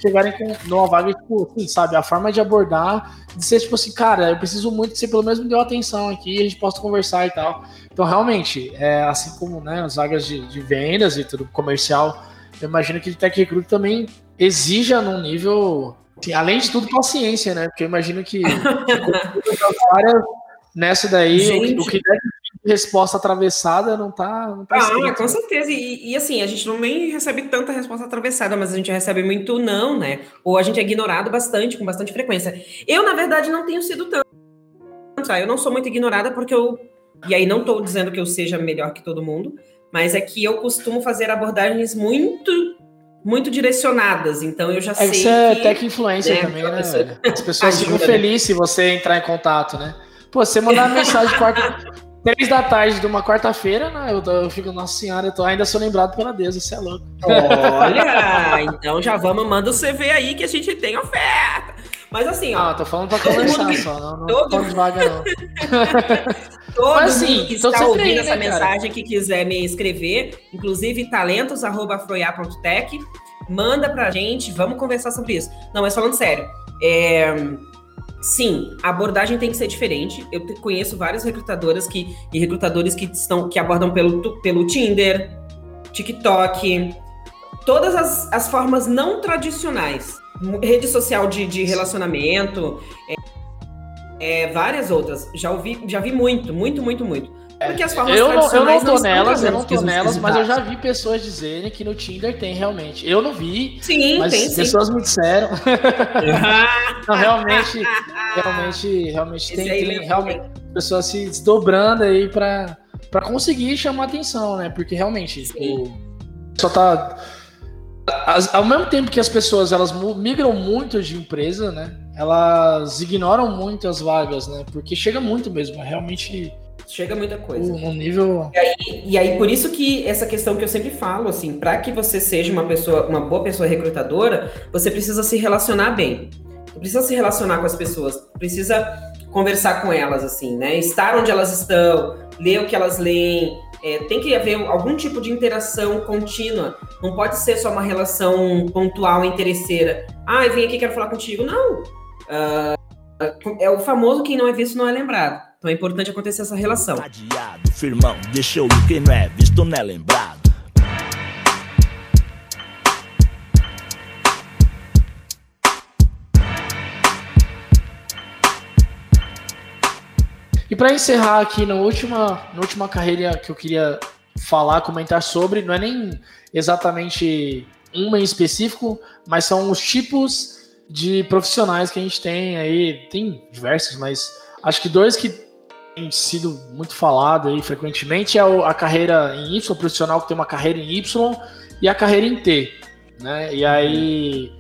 chegarem com numa vaga, tipo, assim, sabe, a forma de abordar, de ser tipo assim, cara, eu preciso muito que você pelo menos me deu atenção aqui, a gente possa conversar e tal. Então, realmente, é, assim como né, as vagas de, de vendas e tudo comercial, eu imagino que o Tech Recruit também exija num nível Sim, além de tudo, paciência, né? Porque eu imagino que nessa daí, Gente. o que deve de resposta atravessada não tá. Não tá ah, com certeza. E, e, assim, a gente não nem recebe tanta resposta atravessada, mas a gente recebe muito não, né? Ou a gente é ignorado bastante, com bastante frequência. Eu, na verdade, não tenho sido tanto. Tá? Eu não sou muito ignorada porque eu. E aí, não estou dizendo que eu seja melhor que todo mundo, mas é que eu costumo fazer abordagens muito muito direcionadas, então eu já é sei. Isso é tech influencer né, também, né? As pessoas ficam né? felizes se você entrar em contato, né? Pô, você mandar uma mensagem quarta, três da tarde de uma quarta-feira, né? Eu, eu, fico, nossa senhora, eu tô, ainda sou lembrado pela Deus, isso é louco. Olha, então já vamos, manda o CV aí que a gente tem oferta. Mas assim, ó. Ah, tô falando pra conversar só, não, não todo... tô devagar, não. Todo Mas, assim, mundo que está ouvindo aí, essa né, mensagem que quiser me escrever, inclusive talentos.froiá.tech, manda pra gente, vamos conversar sobre isso. Não, mas falando sério, é, sim, a abordagem tem que ser diferente. Eu conheço várias recrutadoras que, e recrutadores que, estão, que abordam pelo, pelo Tinder, TikTok, todas as, as formas não tradicionais rede social de, de relacionamento, é, é, várias outras. Já ouvi, já vi muito, muito, muito, muito. Porque as formas eu não, eu não tô nelas, eu não tô nelas, mas eu já vi pessoas dizerem que no Tinder tem realmente. Eu não vi, sim, mas tem, pessoas sim. me disseram. não, realmente, realmente, realmente tem, tem realmente pessoas se desdobrando aí para para conseguir chamar atenção, né? Porque realmente só tá as, ao mesmo tempo que as pessoas elas migram muito de empresa, né? Elas ignoram muito as vagas, né? Porque chega muito mesmo, é realmente chega muita coisa. Um nível. E aí, e aí, por isso que essa questão que eu sempre falo, assim, para que você seja uma pessoa, uma boa pessoa recrutadora, você precisa se relacionar bem. Precisa se relacionar com as pessoas, precisa conversar com elas, assim, né? Estar onde elas estão, ler o que elas leem. É, tem que haver algum tipo de interação contínua. Não pode ser só uma relação pontual, interesseira. Ah, eu vim aqui, quero falar contigo. Não. Uh, é o famoso quem não é visto não é lembrado. Então é importante acontecer essa relação. Adiado, firmão, quem não é visto não é lembrado. E para encerrar aqui na última, na última carreira que eu queria falar, comentar sobre, não é nem exatamente uma em específico, mas são os tipos de profissionais que a gente tem aí, tem diversos, mas acho que dois que têm sido muito falado aí frequentemente é a carreira em Y, profissional que tem uma carreira em Y e a carreira em T, né? E aí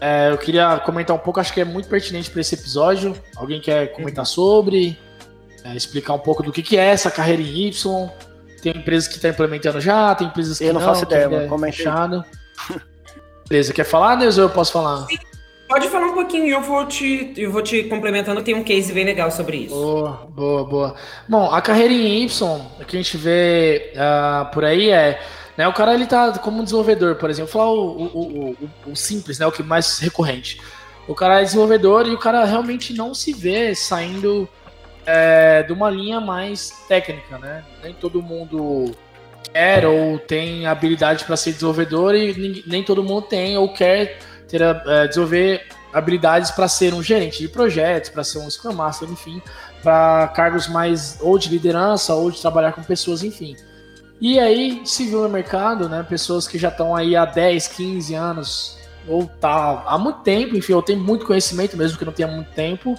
é, eu queria comentar um pouco, acho que é muito pertinente para esse episódio. Alguém quer comentar sobre? é, explicar um pouco do que, que é essa carreira em Y. Tem empresas que estão tá implementando já, tem empresas que eu não. Eu não faço ideia, mano. Como é fechado. Beleza, quer falar, Deus, ou eu posso falar? Sim. Pode falar um pouquinho e eu vou te, eu vou te complementando. Tem um case bem legal sobre isso. Boa, boa, boa. Bom, a carreira em Y, o que a gente vê uh, por aí é. Né, o cara ele tá como desenvolvedor, por exemplo, falar o, o, o, o, simples, né, o que mais recorrente. O cara é desenvolvedor e o cara realmente não se vê saindo é, de uma linha mais técnica, né? Nem todo mundo quer ou tem habilidade para ser desenvolvedor e nem todo mundo tem ou quer ter, é, desenvolver habilidades para ser um gerente de projetos, para ser um Scrum Master, enfim, para cargos mais ou de liderança ou de trabalhar com pessoas, enfim. E aí se viu no mercado, né, pessoas que já estão aí há 10, 15 anos ou tá há muito tempo, enfim, ou tem muito conhecimento mesmo que não tenha muito tempo,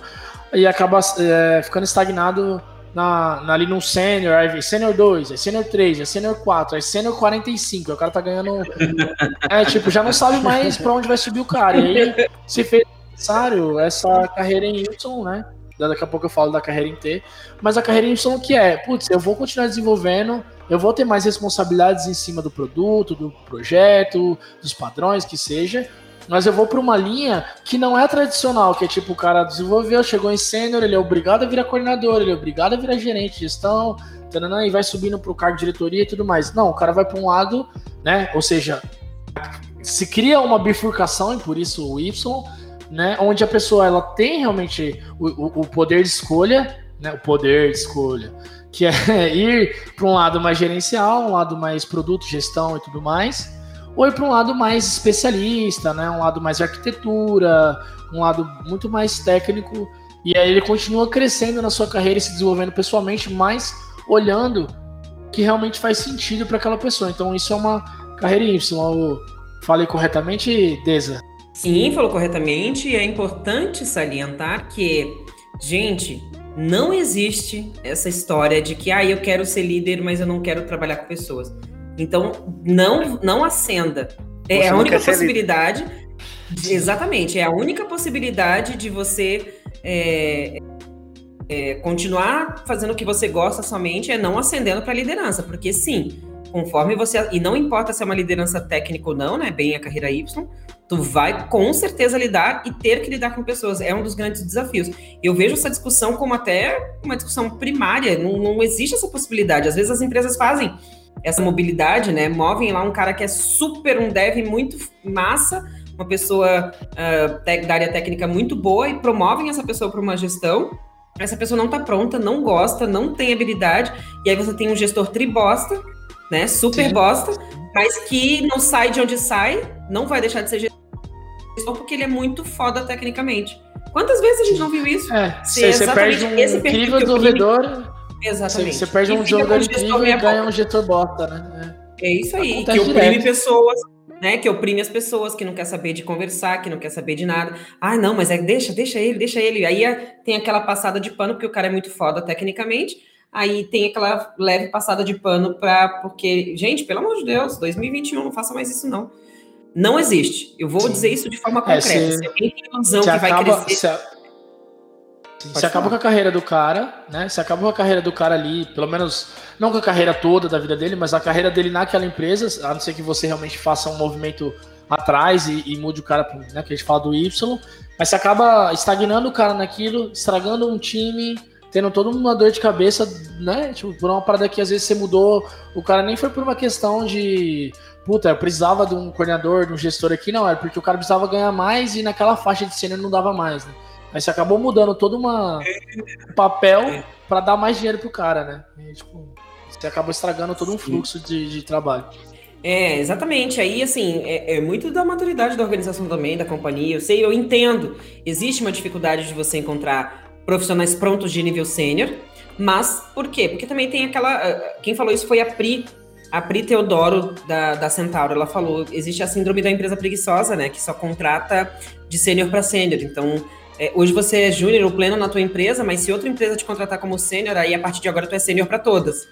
e acaba é, ficando estagnado na, na, ali no sênior, aí sênior 2, aí sênior 3, aí sênior 4, aí sênior 45, aí o cara tá ganhando. é, tipo, já não sabe mais pra onde vai subir o cara. E aí se fez necessário essa carreira em Y, né? Daqui a pouco eu falo da carreira em T, mas a carreira em Y que é, putz, eu vou continuar desenvolvendo, eu vou ter mais responsabilidades em cima do produto, do projeto, dos padrões que seja, mas eu vou para uma linha que não é tradicional, que é tipo, o cara desenvolveu, chegou em sênior, ele é obrigado a virar coordenador, ele é obrigado a virar gerente de gestão, tanana, e vai subindo para o cargo de diretoria e tudo mais. Não, o cara vai para um lado, né? Ou seja, se cria uma bifurcação, e por isso o Y, né? Onde a pessoa ela tem realmente o, o, o poder de escolha, né? O poder de escolha, que é ir para um lado mais gerencial, um lado mais produto, gestão e tudo mais ou ir para um lado mais especialista, né? Um lado mais de arquitetura, um lado muito mais técnico. E aí ele continua crescendo na sua carreira e se desenvolvendo pessoalmente, mas olhando que realmente faz sentido para aquela pessoa. Então isso é uma carreira Y. Eu falei corretamente, Deza? Sim, falou corretamente. E é importante salientar que, gente, não existe essa história de que ah, eu quero ser líder, mas eu não quero trabalhar com pessoas. Então, não, não acenda. É você a única possibilidade. Exatamente, é a única possibilidade de você é, é, continuar fazendo o que você gosta somente, é não ascendendo para liderança, porque sim, conforme você. E não importa se é uma liderança técnica ou não, né? Bem a carreira Y, tu vai com certeza lidar e ter que lidar com pessoas. É um dos grandes desafios. Eu vejo essa discussão como até uma discussão primária, não, não existe essa possibilidade. Às vezes as empresas fazem essa mobilidade, né? Movem lá um cara que é super um dev muito massa, uma pessoa uh, da área técnica muito boa e promovem essa pessoa para uma gestão. Essa pessoa não está pronta, não gosta, não tem habilidade, e aí você tem um gestor tribosta, né? Super Sim. bosta, mas que não sai de onde sai, não vai deixar de ser porque ele é muito foda tecnicamente. Quantas vezes a gente não viu isso? É, você perde um incrível desenvolvedor. Exatamente. Você perde um jogador incrível e ganha um gestor bota, né? É, é isso aí, Acontece que oprime direto. pessoas, né? Que oprime as pessoas, que não quer saber de conversar, que não quer saber de nada. Ah, não, mas é deixa, deixa ele, deixa ele. Aí é, tem aquela passada de pano, porque o cara é muito foda tecnicamente. Aí tem aquela leve passada de pano para porque, gente, pelo amor de Deus, 2021 não faça mais isso não. Não existe. Eu vou Sim. dizer isso de forma concreta. É, se, se alguém tem ilusão que acaba, vai crescer. A... se acaba com a carreira do cara, né? Se acaba com a carreira do cara ali, pelo menos não com a carreira toda da vida dele, mas a carreira dele naquela empresa, a não ser que você realmente faça um movimento atrás e, e mude o cara, né? Que a gente fala do Y, mas você acaba estagnando o cara naquilo, estragando um time, tendo toda uma dor de cabeça, né? Tipo, por uma parada que às vezes você mudou, o cara nem foi por uma questão de puta, eu precisava de um coordenador, de um gestor aqui, não, era porque o cara precisava ganhar mais e naquela faixa de cena não dava mais, né? Mas você acabou mudando todo uma, um papel para dar mais dinheiro pro cara, né? E, tipo, você acabou estragando todo um fluxo de, de trabalho. É, exatamente. Aí, assim, é, é, muito da maturidade da organização também, da companhia. Eu sei, eu entendo. Existe uma dificuldade de você encontrar profissionais prontos de nível sênior, mas por quê? Porque também tem aquela. Ah, quem falou isso foi a Pri, a Pri Teodoro, da, da Centauro, ela falou: existe a síndrome da empresa preguiçosa, né? Que só contrata de sênior para sênior. Então, é, hoje você é júnior ou pleno na tua empresa, mas se outra empresa te contratar como sênior, aí a partir de agora tu é sênior para todas.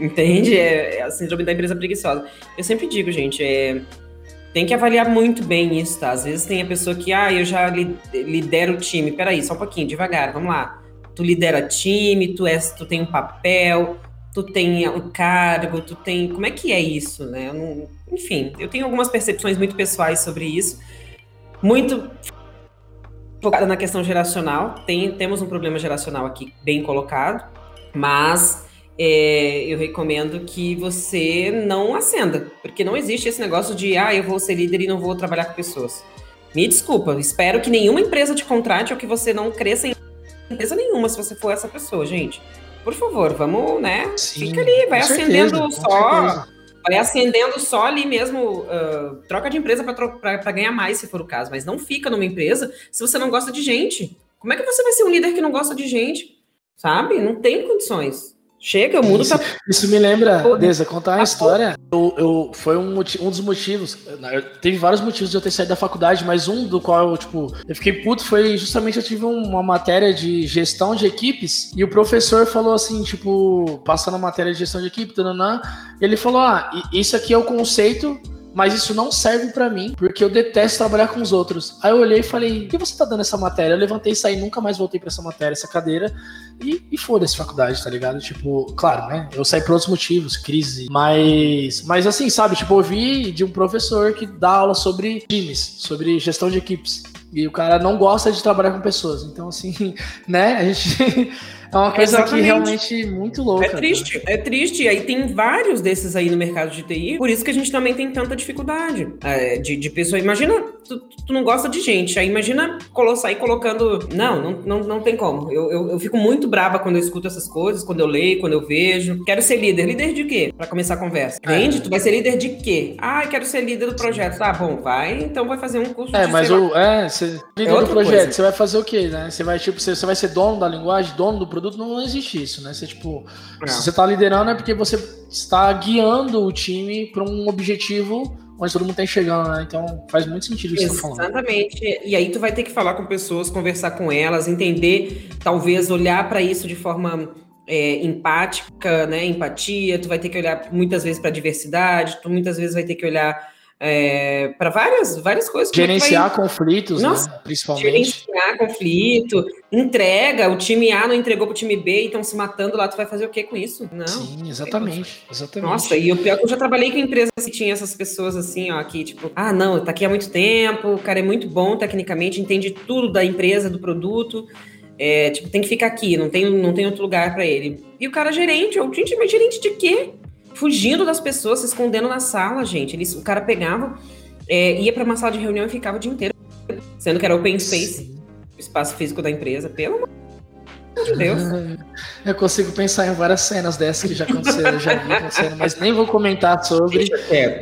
Entende? É, é, a síndrome da empresa preguiçosa. Eu sempre digo, gente, é, tem que avaliar muito bem isso, tá? Às vezes tem a pessoa que, ah, eu já lidero o time. Peraí, só um pouquinho, devagar, vamos lá. Tu lidera time, tu, és, tu tem um papel, tu tem o cargo, tu tem. Como é que é isso, né? Eu não... Enfim, eu tenho algumas percepções muito pessoais sobre isso. Muito focada na questão geracional. Tem, temos um problema geracional aqui bem colocado, mas é, eu recomendo que você não acenda, porque não existe esse negócio de ah, eu vou ser líder e não vou trabalhar com pessoas. Me desculpa, espero que nenhuma empresa te contrate ou que você não cresça em empresa nenhuma se você for essa pessoa, gente por favor, vamos, né? Sim, Fica ali, vai acendendo certeza, só. Vai acendendo só ali mesmo, uh, troca de empresa para ganhar mais, se for o caso, mas não fica numa empresa se você não gosta de gente. Como é que você vai ser um líder que não gosta de gente? Sabe? Não tem condições. Chega, o mundo isso, tá. Isso me lembra, Deza, contar uma história. Eu, eu, foi um, um dos motivos. Teve vários motivos de eu ter saído da faculdade, mas um do qual eu, tipo, eu fiquei puto foi justamente eu tive uma matéria de gestão de equipes e o professor falou assim, tipo, passando a matéria de gestão de equipe, tananã, ele falou: Ah, isso aqui é o conceito mas isso não serve para mim, porque eu detesto trabalhar com os outros. Aí eu olhei e falei, por que você tá dando essa matéria? Eu levantei e saí, nunca mais voltei para essa matéria, essa cadeira, e, e foda-se faculdade, tá ligado? Tipo, claro, né? Eu saí por outros motivos, crise, mas, mas assim, sabe? Tipo, eu vi de um professor que dá aula sobre times, sobre gestão de equipes. E o cara não gosta de trabalhar com pessoas. Então, assim, né? A gente é uma coisa Exatamente. que realmente muito louca. É triste, cara. é triste. Aí tem vários desses aí no mercado de TI, por isso que a gente também tem tanta dificuldade é, de, de pessoa. Imagina, tu, tu, não gosta de gente, aí imagina sair colocando. Não, não, não, não tem como. Eu, eu, eu, fico muito brava quando eu escuto essas coisas, quando eu leio, quando eu vejo. Quero ser líder. Líder de quê? Pra começar a conversa. É. Entende? Tu vai ser líder de quê? Ah, quero ser líder do projeto. Tá bom, vai, então vai fazer um curso é, de. Mas o, é, você, líder é do projeto, coisa. você vai fazer o quê, né? Você vai, tipo, você, você vai ser dono da linguagem, dono do produto produto não existe isso, né? Você, tipo, não. se você tá liderando é porque você está guiando o time para um objetivo onde todo mundo tá enxergando, né? Então faz muito sentido isso que você tá falando. Exatamente. E aí tu vai ter que falar com pessoas, conversar com elas, entender, talvez olhar para isso de forma é, empática, né? Empatia, tu vai ter que olhar muitas vezes para diversidade, tu muitas vezes vai ter que olhar é, para várias, várias coisas. Gerenciar vai... conflitos, né, Nossa, né? principalmente. Gerenciar conflito, entrega, o time A não entregou para o time B e estão se matando lá, tu vai fazer o que com isso? Não. Sim, exatamente, exatamente. Nossa, e o pior é que eu já trabalhei com empresas que tinha essas pessoas assim, ó, que tipo, ah, não, tá aqui há muito tempo, o cara é muito bom tecnicamente, entende tudo da empresa, do produto, é, tipo, tem que ficar aqui, não tem, não tem outro lugar para ele. E o cara é gerente, o gente, mas gerente de quê? Fugindo das pessoas, se escondendo na sala, gente. Eles, o cara pegava, é, ia para uma sala de reunião e ficava o dia inteiro, sendo que era open space, o espaço físico da empresa, pelo amor de Deus. Eu consigo pensar em várias cenas dessas que já aconteceram, já vi acontecendo, mas nem vou comentar sobre,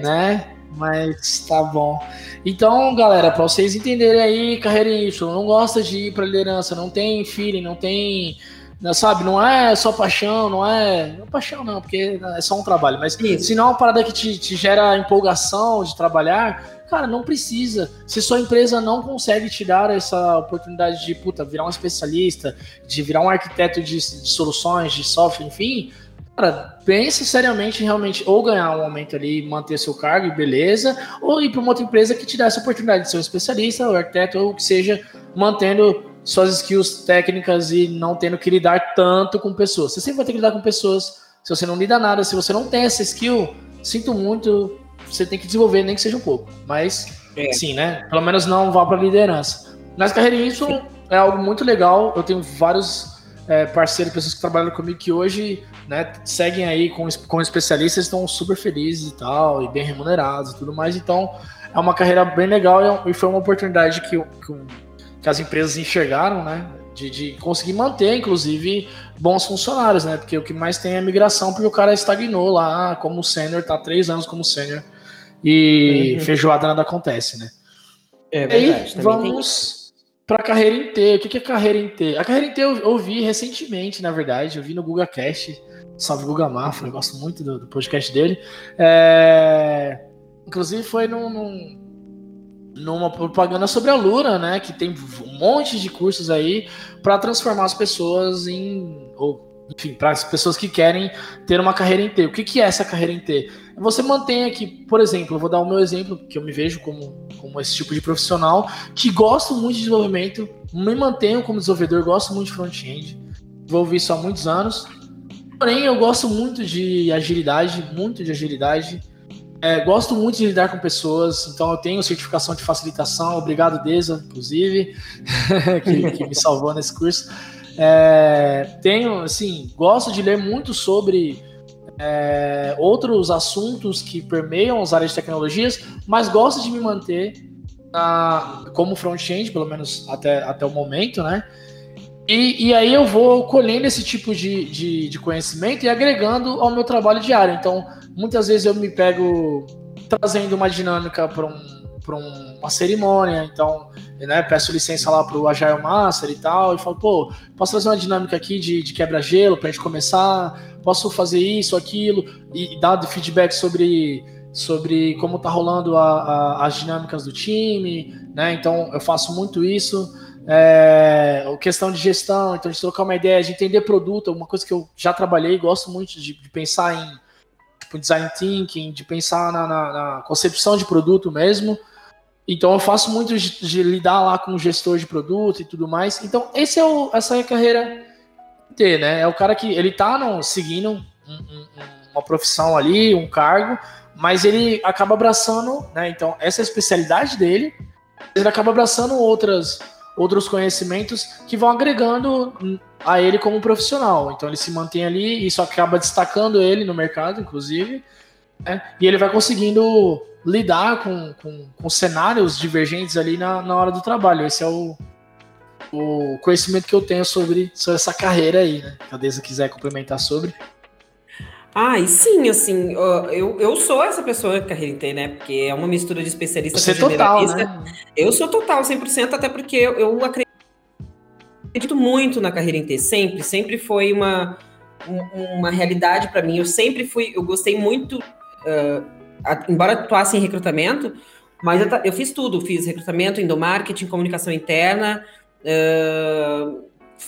né? Mas tá bom. Então, galera, para vocês entenderem aí, carreira Y, não gosta de ir para liderança, não tem feeling, não tem, né, sabe, não é só paixão, não é, não é paixão não, porque é só um trabalho, mas Isso. se não é uma parada que te, te gera empolgação de trabalhar, cara, não precisa. Se sua empresa não consegue te dar essa oportunidade de, puta, virar um especialista, de virar um arquiteto de, de soluções, de software, enfim, Cara, pense seriamente realmente ou ganhar um aumento ali, manter seu cargo e beleza, ou ir para uma outra empresa que te dá essa oportunidade de ser um especialista, ou arquiteto, ou que seja, mantendo suas skills técnicas e não tendo que lidar tanto com pessoas. Você sempre vai ter que lidar com pessoas. Se você não lida nada, se você não tem essa skill, sinto muito, você tem que desenvolver, nem que seja um pouco. Mas, é. sim, né? Pelo menos não vá para liderança. Nas carreiras Y é algo muito legal. Eu tenho vários é, parceiros, pessoas que trabalham comigo que hoje né, seguem aí com, com especialistas, estão super felizes e tal, e bem remunerados e tudo mais. Então, é uma carreira bem legal e foi uma oportunidade que, que, que as empresas enxergaram, né? De, de, conseguir manter, inclusive, bons funcionários, né? Porque o que mais tem é migração, porque o cara estagnou lá como sênior, tá três anos como sênior, e uhum. feijoada nada acontece, né? É verdade. Aí, vamos para carreira em T. O que, é carreira em T? A carreira em T eu ouvi recentemente, na verdade. Eu vi no Guga Cast. Salve Guga Mafra, eu gosto muito do, do podcast dele. É... Inclusive foi num, num, numa propaganda sobre a Lura, né? Que tem um monte de cursos aí para transformar as pessoas em. Ou, enfim, para as pessoas que querem ter uma carreira em T. O que, que é essa carreira em T? Você mantém aqui, por exemplo, eu vou dar o meu exemplo, que eu me vejo como, como esse tipo de profissional, que gosto muito de desenvolvimento, me mantenho como desenvolvedor, gosto muito de front-end, desenvolvi isso há muitos anos. Porém, eu gosto muito de agilidade, muito de agilidade. É, gosto muito de lidar com pessoas, então eu tenho certificação de facilitação, obrigado Deza, inclusive, que, que, me salvou nesse curso. É, tenho, assim, gosto de ler muito sobre é, outros assuntos que permeiam as áreas de tecnologias, mas gosto de me manter na, como front-end, pelo menos até, até o momento, né? E, e aí eu vou colhendo esse tipo de, de, de conhecimento e agregando ao meu trabalho diário. Então, muitas vezes eu me pego trazendo uma dinâmica para um, um, uma cerimônia, então né, peço licença lá para o Agile Master e tal, e falo, pô, posso fazer uma dinâmica aqui de, de quebra-gelo para a gente começar? Posso fazer isso, aquilo, e, e dar feedback sobre, sobre como tá rolando a, a, as dinâmicas do time, né? Então eu faço muito isso. É, questão de gestão, então de trocar uma ideia, de entender produto, uma coisa que eu já trabalhei, gosto muito de, de pensar em tipo, design thinking, de pensar na, na, na, concepção de produto mesmo. Então eu faço muito de, de, lidar lá com o gestor de produto e tudo mais. Então esse é o, essa é a carreira T, né? É o cara que ele tá no, seguindo um, um, uma profissão ali, um cargo, mas ele acaba abraçando, né? Então essa é a especialidade dele. Ele acaba abraçando outras outros conhecimentos que vão agregando a ele como profissional. Então ele se mantém ali, isso acaba destacando ele no mercado, inclusive, né? e ele vai conseguindo lidar com, com, com cenários divergentes ali na, na hora do trabalho. Esse é o, o conhecimento que eu tenho sobre, sobre essa carreira aí, né? Deza quiser complementar sobre. Ah, e sim, assim, eu, eu sou essa pessoa que carreira né? Porque é uma mistura de especialista Você com generalista. Total, né? Eu sou total, 100%, até porque eu, eu acredito muito na carreira em T, sempre, sempre foi uma, uma realidade para mim. Eu sempre fui, eu gostei muito, uh, embora atuasse em recrutamento, mas eu, eu, fiz tudo, fiz recrutamento, endomarketing, comunicação interna, uh,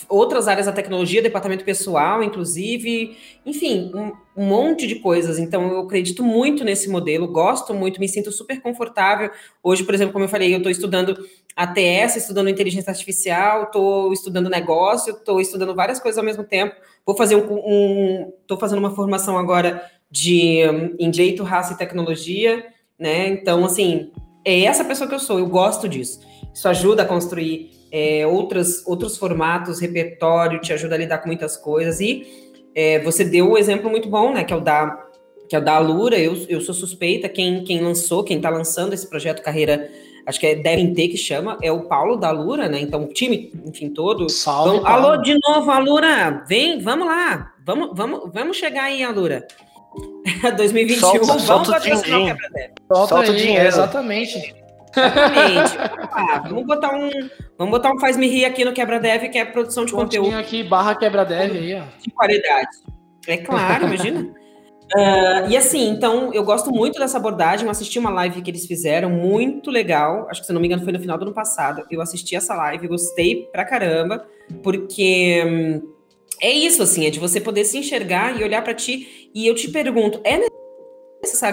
outras áreas da tecnologia, departamento pessoal, inclusive, enfim, um, um, monte de coisas. Então, eu acredito muito nesse modelo, gosto muito, me sinto super confortável. Hoje, por exemplo, como eu falei, eu estou estudando ATS, estudando inteligência artificial, estou estudando negócio, estou estudando várias coisas ao mesmo tempo. Vou fazer um, estou um, fazendo uma formação agora de em direito, raça e tecnologia, né? Então, assim, é essa pessoa que eu sou, eu gosto disso. Isso ajuda a construir é, outras, outros formatos, repertório, te ajuda a lidar com muitas coisas. E é, você deu um exemplo muito bom, né? Que é o da, que é o da Alura. Eu, eu sou suspeita, quem, quem lançou, quem está lançando esse projeto Carreira, acho que é Devem Ter que chama, é o Paulo da Alura, né? Então, o time, enfim, todo. Salve, então, alô, de novo, Alura! Vem, vamos lá! Vamos, vamos, vamos chegar aí, Alura. 2021, Solta- vamos solta o patrocinar o. Quebra-Dev. Solta, Solta o aí, dinheiro. Exatamente. Exatamente. Ah, vamos botar um, vamos botar um faz me rir aqui no Quebra-Dev, que é produção de conteúdo Pontinho aqui, barra quebra-dev aí, ó. de qualidade. É claro, imagina. Ah, e assim, então, eu gosto muito dessa abordagem. Eu assisti uma live que eles fizeram, muito legal. Acho que, se não me engano, foi no final do ano passado. Eu assisti essa live, gostei pra caramba, porque hum, é isso, assim, é de você poder se enxergar e olhar pra ti. E eu te pergunto, é necessário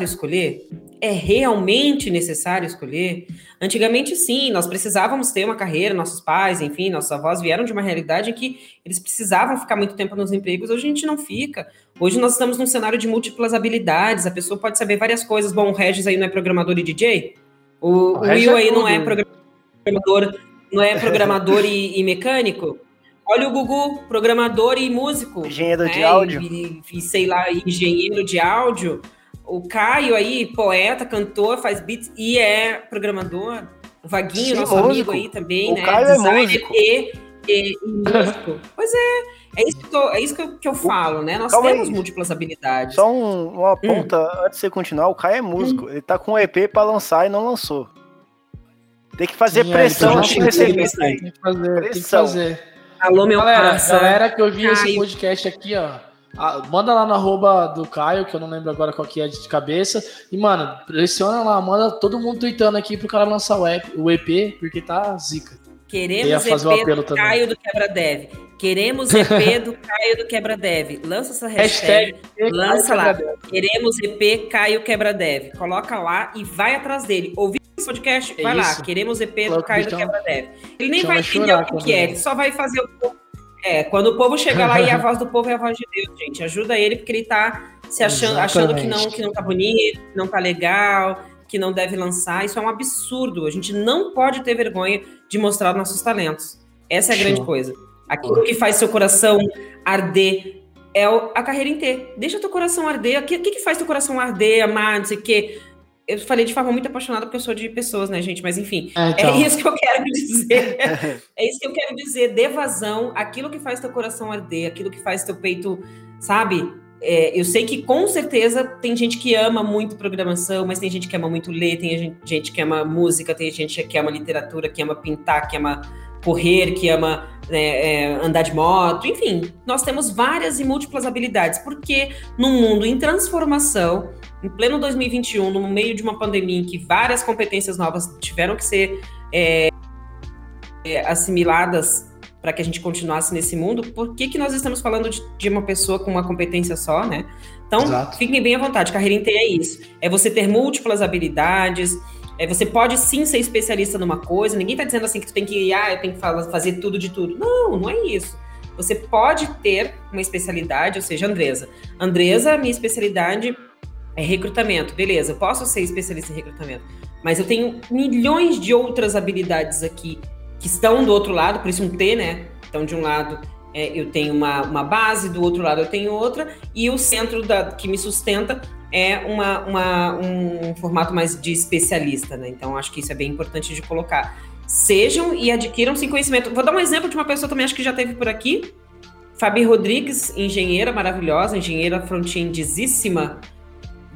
escolher? É realmente necessário escolher? Antigamente, sim, nós precisávamos ter uma carreira, nossos pais, enfim, nossos avós vieram de uma realidade em que eles precisavam ficar muito tempo nos empregos, hoje a gente não fica. Hoje nós estamos num cenário de múltiplas habilidades, a pessoa pode saber várias coisas. Bom, o Regis aí não é programador e DJ? O, O Will é aí não é programador, não é programador e, e mecânico? Olha o Gugu, programador e músico. Engenheiro de né? áudio. E, e, sei lá, engenheiro de áudio. O Caio aí, poeta, cantor, faz beats e é programador. O Vaguinho, Sim, nosso músico. amigo aí também, O né? Caio é Designer músico. E, e- e músico. pois é, é isso, que, eu tô- é isso que, eu, que eu falo, né? Nós Calma temos aí. múltiplas habilidades. Só um- uma Hum. ponta antes de você continuar, o Caio é músico. Ele tá com um EP pra lançar e não lançou. Tem que fazer Sim, pressão ele antes de receber isso aí. Tem que fazer, tem que Pressão. fazer. Alô, meu Galera, parça. galera que ouviu esse Caio. podcast aqui, ó. Ah, manda lá no arroba do Caio, que eu não lembro agora qual que é de cabeça. E, mano, pressiona lá, manda todo mundo tweetando aqui pro cara lançar o, EP, o EP, porque tá zica. Queremos EP do também. Caio do Quebra Dev. Queremos EP do Caio do Quebra Dev. Lança essa hashtag. Hashtag Lança lá. Queremos EP Caio Quebra Dev. Coloca lá e vai atrás dele. Ouviu esse podcast? É vai lá. isso. Queremos EP do Coloca o Caio do Quebra Dev. Ele nem vai entender o que, que é. Ele só vai fazer o. É, quando o povo chegar lá e a voz do povo é a voz de Deus, gente. Ajuda ele porque ele tá se achando, achando que não, que não tá bonito, que não tá legal, que não deve lançar. Isso é um absurdo. A gente não pode ter vergonha de mostrar nossos talentos. Essa é a Show. grande coisa. Aquilo que faz seu coração arder é a carreira inteira. Deixa teu coração arder. O que, o que que faz teu coração arder, amar, não sei o quê? Eu falei de forma muito apaixonada porque eu sou de pessoas, né, gente? Mas enfim, É, então. é isso que eu quero dizer. é isso que eu quero dizer. Dê vazão aquilo que faz teu coração arder, aquilo que faz teu peito, sabe? É, eu sei que com certeza tem gente que ama muito programação, mas tem gente que ama muito ler, tem gente, gente que ama música, tem gente que ama literatura, que ama pintar, que ama correr, que ama né, é, andar de moto, enfim, nós temos várias e múltiplas habilidades, porque num mundo em transformação, em pleno 2021, no meio de uma pandemia em que várias competências novas tiveram que ser é, é, assimiladas para que a gente continuasse nesse mundo, por que, que nós estamos falando de, de uma pessoa com uma competência só, né? Então, Exato. fiquem bem à vontade, carreira inteira é isso. É você ter múltiplas habilidades, é, você pode sim ser especialista numa coisa, ninguém tá dizendo assim que tu tem que, ah, eu tenho que fa- fazer tudo de tudo. Não, não é isso. Você pode ter uma especialidade, ou seja, Andresa. Andresa, minha especialidade é recrutamento. Beleza, eu posso ser especialista em recrutamento. Mas eu tenho milhões de outras habilidades aqui que estão do outro lado, por isso um T, né? Então, de um lado é, eu tenho uma, uma base, do outro lado eu tenho outra, e o centro da, que me sustenta é uma, uma- um formato mais de especialista, né? Então, acho que isso é bem importante de colocar. Sejam e adquiram sim conhecimento. Vou dar um exemplo de uma pessoa também, acho que já teve por aqui. Fabi Rodrigues, engenheira maravilhosa, engenheira front-endíssima,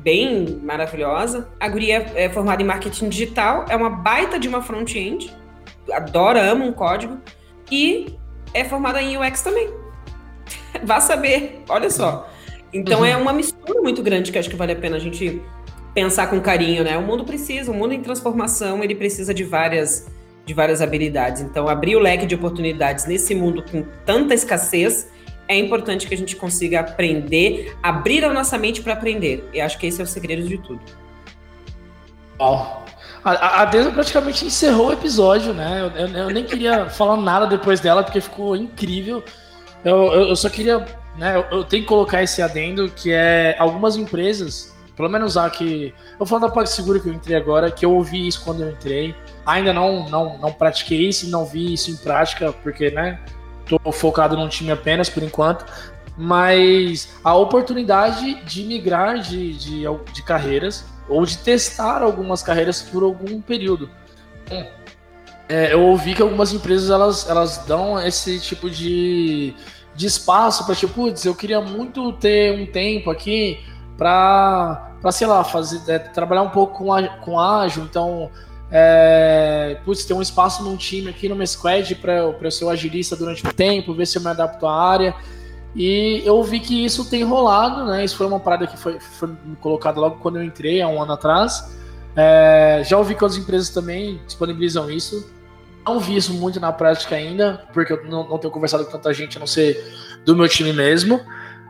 bem maravilhosa. A guria é formada em marketing digital, é uma baita de uma front-end, adora, ama um código, e é formada em UX também. Vá saber, olha só. Então Uhum. é uma mistura muito grande que acho que vale a pena a gente pensar com carinho, né? O mundo precisa, o mundo em transformação, ele precisa de várias de várias habilidades. Então, abrir o leque de oportunidades nesse mundo com tanta escassez é importante que a gente consiga aprender, abrir a nossa mente para aprender. E acho que esse é o segredo de tudo. Ó, A, a Deza praticamente encerrou o episódio, né? Eu, eu- eu nem queria falar nada depois dela, porque ficou incrível. Eu, eu- só queria, né? Eu, eu tenho que colocar esse adendo que é algumas empresas, pelo menos a que. Eu falo da PagSeguro que eu entrei agora, que eu ouvi isso quando eu entrei. Ainda não, não, não pratiquei isso, não vi isso em prática, porque, né? Tô focado num time apenas por enquanto. Mas a oportunidade de migrar de, de, de carreiras ou de testar algumas carreiras por algum período. É, eu ouvi que algumas empresas elas, elas dão esse tipo de, de espaço para tipo, putz, eu queria muito ter um tempo aqui para, sei lá, fazer, é, trabalhar um pouco com, a, com ágil, então é, putz, ter um espaço num time aqui no Squad para eu ser o agilista durante um tempo, ver se eu me adapto à área. E eu vi que isso tem rolado, né? Isso foi uma parada que foi, foi colocada logo quando eu entrei, há um ano atrás. É, já ouvi que outras empresas também disponibilizam isso. Não vi isso muito na prática ainda, porque eu não, não tenho conversado com tanta gente, a não ser do meu time mesmo.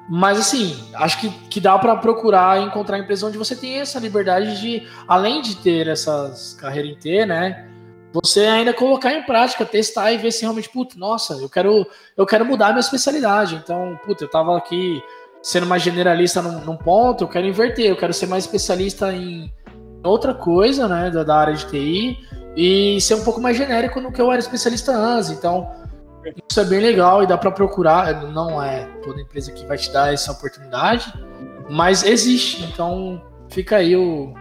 Mas assim, acho que, que dá para procurar encontrar empresa onde você tem essa liberdade de, além de ter essas carreiras em T, né? Você ainda colocar em prática, testar e ver se realmente, puta, nossa, eu quero, eu quero mudar minha especialidade. Então, puta, eu tava aqui sendo mais generalista num, num ponto, eu quero inverter, eu quero ser mais especialista em outra coisa, né, da, da área de TI e ser um pouco mais genérico no que eu era especialista antes. Então, isso é bem legal e dá para procurar. Não é toda empresa que vai te dar essa oportunidade, mas existe. Então fica aí o,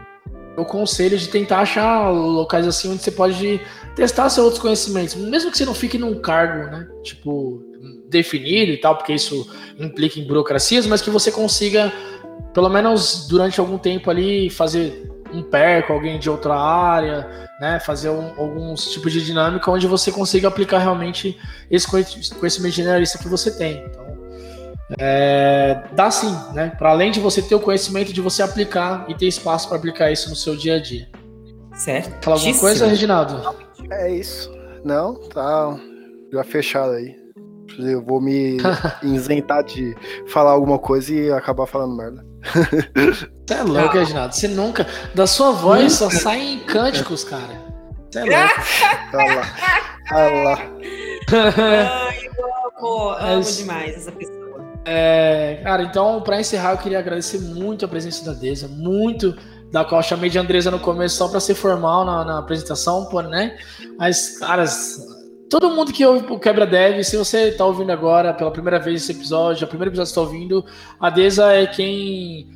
o conselho de tentar achar locais assim onde você pode testar seus outros conhecimentos, mesmo que você não fique num cargo, né? Tipo definido e tal, porque isso implica em burocracias, mas que você consiga pelo menos durante algum tempo ali fazer um pair com alguém de outra área, né? Fazer um, alguns tipos de dinâmica onde você consiga aplicar realmente esse conhecimento generalista que você tem. Então, é, dá sim, né? Para além de você ter o conhecimento de você aplicar e ter espaço para aplicar isso no seu dia a dia. Certo. Fala alguma coisa, Reginaldo? É isso. Não, tá já fechado aí. Eu vou me isentar de falar alguma coisa e acabar falando merda. Você é louco, Reginaldo. Você nunca. Da sua voz só saem cânticos, cara. Você é louco. Olha lá. Olha lá. Ai, eu amo, amo demais essa pessoa. É, cara, então, para encerrar, eu queria agradecer muito a presença da Deza, muito da qual eu chamei de Andresa no começo só para ser formal na, na apresentação, pô, né? Mas, caras, Todo mundo que ouve o Quebra Dev, se você está ouvindo agora pela primeira vez esse episódio, o primeiro episódio que você está ouvindo, a Deza é quem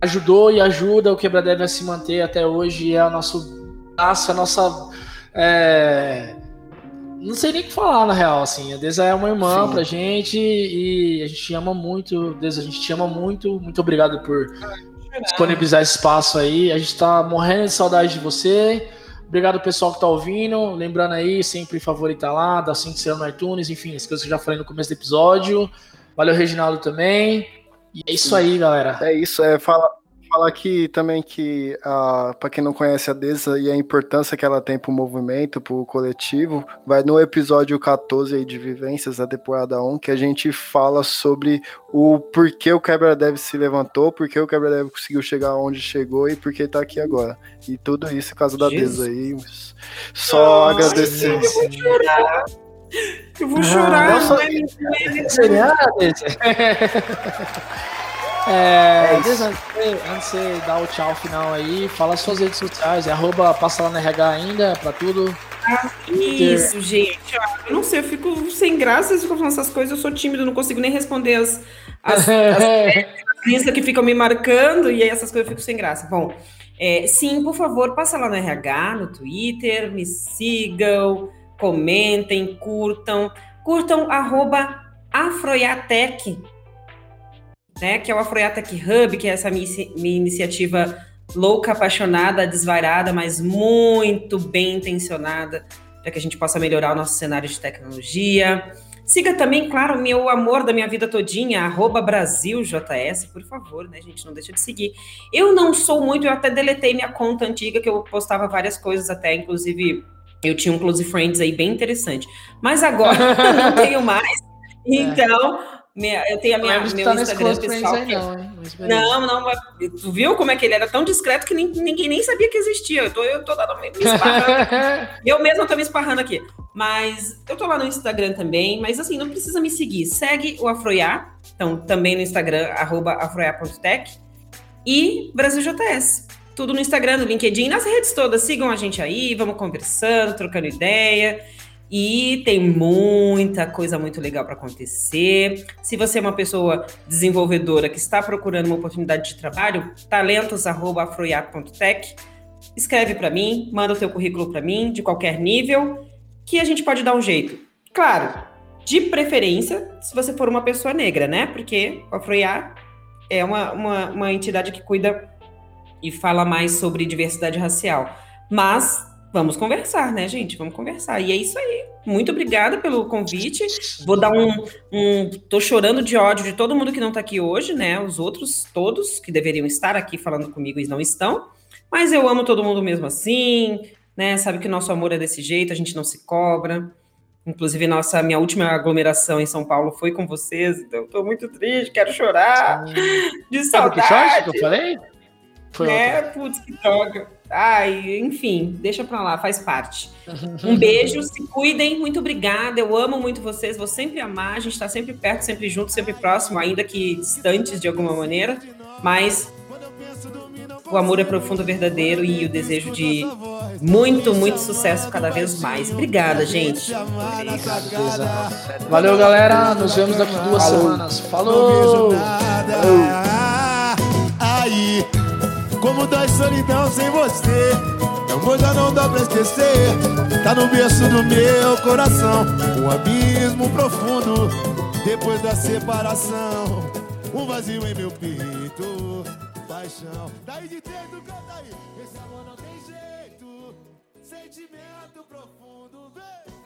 ajudou e ajuda o Quebra Dev a se manter até hoje, é a nosso braço, a nossa. É... Não sei nem o que falar, na real, assim. A Deza é uma irmã Sim. pra gente e a gente ama muito. Deza, a gente te ama muito. Muito obrigado por disponibilizar esse espaço aí. A gente tá morrendo de saudade de você. Obrigado pessoal que tá ouvindo. Lembrando aí, sempre favoritar lá, dá 5 estrelas no iTunes, enfim, as coisas que eu já falei no começo do episódio. Valeu, Reginaldo, também. E é isso aí, galera. É isso, é fala, falar aqui também que, uh, para quem não conhece a DESA e a importância que ela tem para o movimento, para o coletivo, vai no episódio 14 aí de Vivências da temporada 1, que a gente fala sobre o porquê o Quebra Dev se levantou, porquê o Quebra Dev conseguiu chegar onde chegou e porquê está aqui agora. E tudo isso por causa da DESA aí. Só Nossa, agradecer. Eu vou chorar. Eu vou chorar. Ah, não, só... Seria É, é antes, antes de você dar o tchau final aí, fala suas redes sociais, é arroba passa lá na RH ainda, pra tudo. Ah, isso, gente. Eu não sei, eu fico sem graça, eu fico falando essas coisas, eu sou tímido, não consigo nem responder as, as, as que ficam me marcando, e aí essas coisas eu fico sem graça. Bom, é, sim, por favor, passa lá no RH, no Twitter, me sigam, comentem, curtam. Curtam arroba Afroiatec, né, que é o Afroiatec Hub, que é essa minha, minha iniciativa louca, apaixonada, desvairada, mas muito bem intencionada para que a gente possa melhorar o nosso cenário de tecnologia. Siga também, claro, o meu amor da minha vida todinha, arroba BrasilJS, por favor, né, gente? Não deixa de seguir. Eu não sou muito, eu até deletei minha conta antiga, que eu postava várias coisas até, inclusive eu tinha um Close Friends aí bem interessante. Mas agora não tenho mais. É. Então, minha, eu tenho a minha, meu tá Instagram pessoal. Não, não, não, tu viu como é que ele era tão discreto que nem, ninguém nem sabia que existia. Eu tô, eu tô me esparrando. eu mesma tô me esparrando aqui. Mas eu tô lá no Instagram também, mas assim, não precisa me seguir. Segue o Afroiá, então também no Instagram, arroba afroiá.tech e BrasilJS. Tudo no Instagram, no LinkedIn, nas redes todas. Sigam a gente aí, vamos conversando, trocando ideia. E tem muita coisa muito legal para acontecer. Se você é uma pessoa desenvolvedora que está procurando uma oportunidade de trabalho, talentos@afroiac.tech, escreve para mim, manda o teu currículo para mim de qualquer nível, que a gente pode dar um jeito. Claro, de preferência, se você for uma pessoa negra, né? Porque o Afroiac é uma, uma, uma entidade que cuida e fala mais sobre diversidade racial. Mas vamos conversar, né, gente? Vamos conversar. E é isso aí. Muito obrigada pelo convite. Vou dar um, um. Tô chorando de ódio de todo mundo que não tá aqui hoje, né? Os outros, todos que deveriam estar aqui falando comigo e não estão. Mas eu amo todo mundo mesmo assim, né? Sabe que nosso amor é desse jeito, a gente não se cobra. Inclusive, nossa, minha última aglomeração em São Paulo foi com vocês, então eu tô muito triste, quero chorar. De saudade. Sabe que eu falei? Foi é, putz, que droga. Ai, enfim, deixa pra lá, faz parte. Um beijo, se cuidem, muito obrigada. Eu amo muito vocês, vou sempre amar. A gente tá sempre perto, sempre junto, sempre próximo, ainda que distantes de alguma maneira. Mas o amor é profundo, verdadeiro e o desejo de muito, muito sucesso cada vez mais. Obrigada, gente. Valeu, galera. Nos vemos daqui duas Falou. semanas. Falou! Aí, como dói solidão sem você. Amor já não dá pra esquecer. Tá no berço do meu coração. Um abismo profundo depois da separação. Um vazio em meu peito paixão. Daí de dentro, canta aí. Esse amor não tem jeito. Sentimento profundo, vem.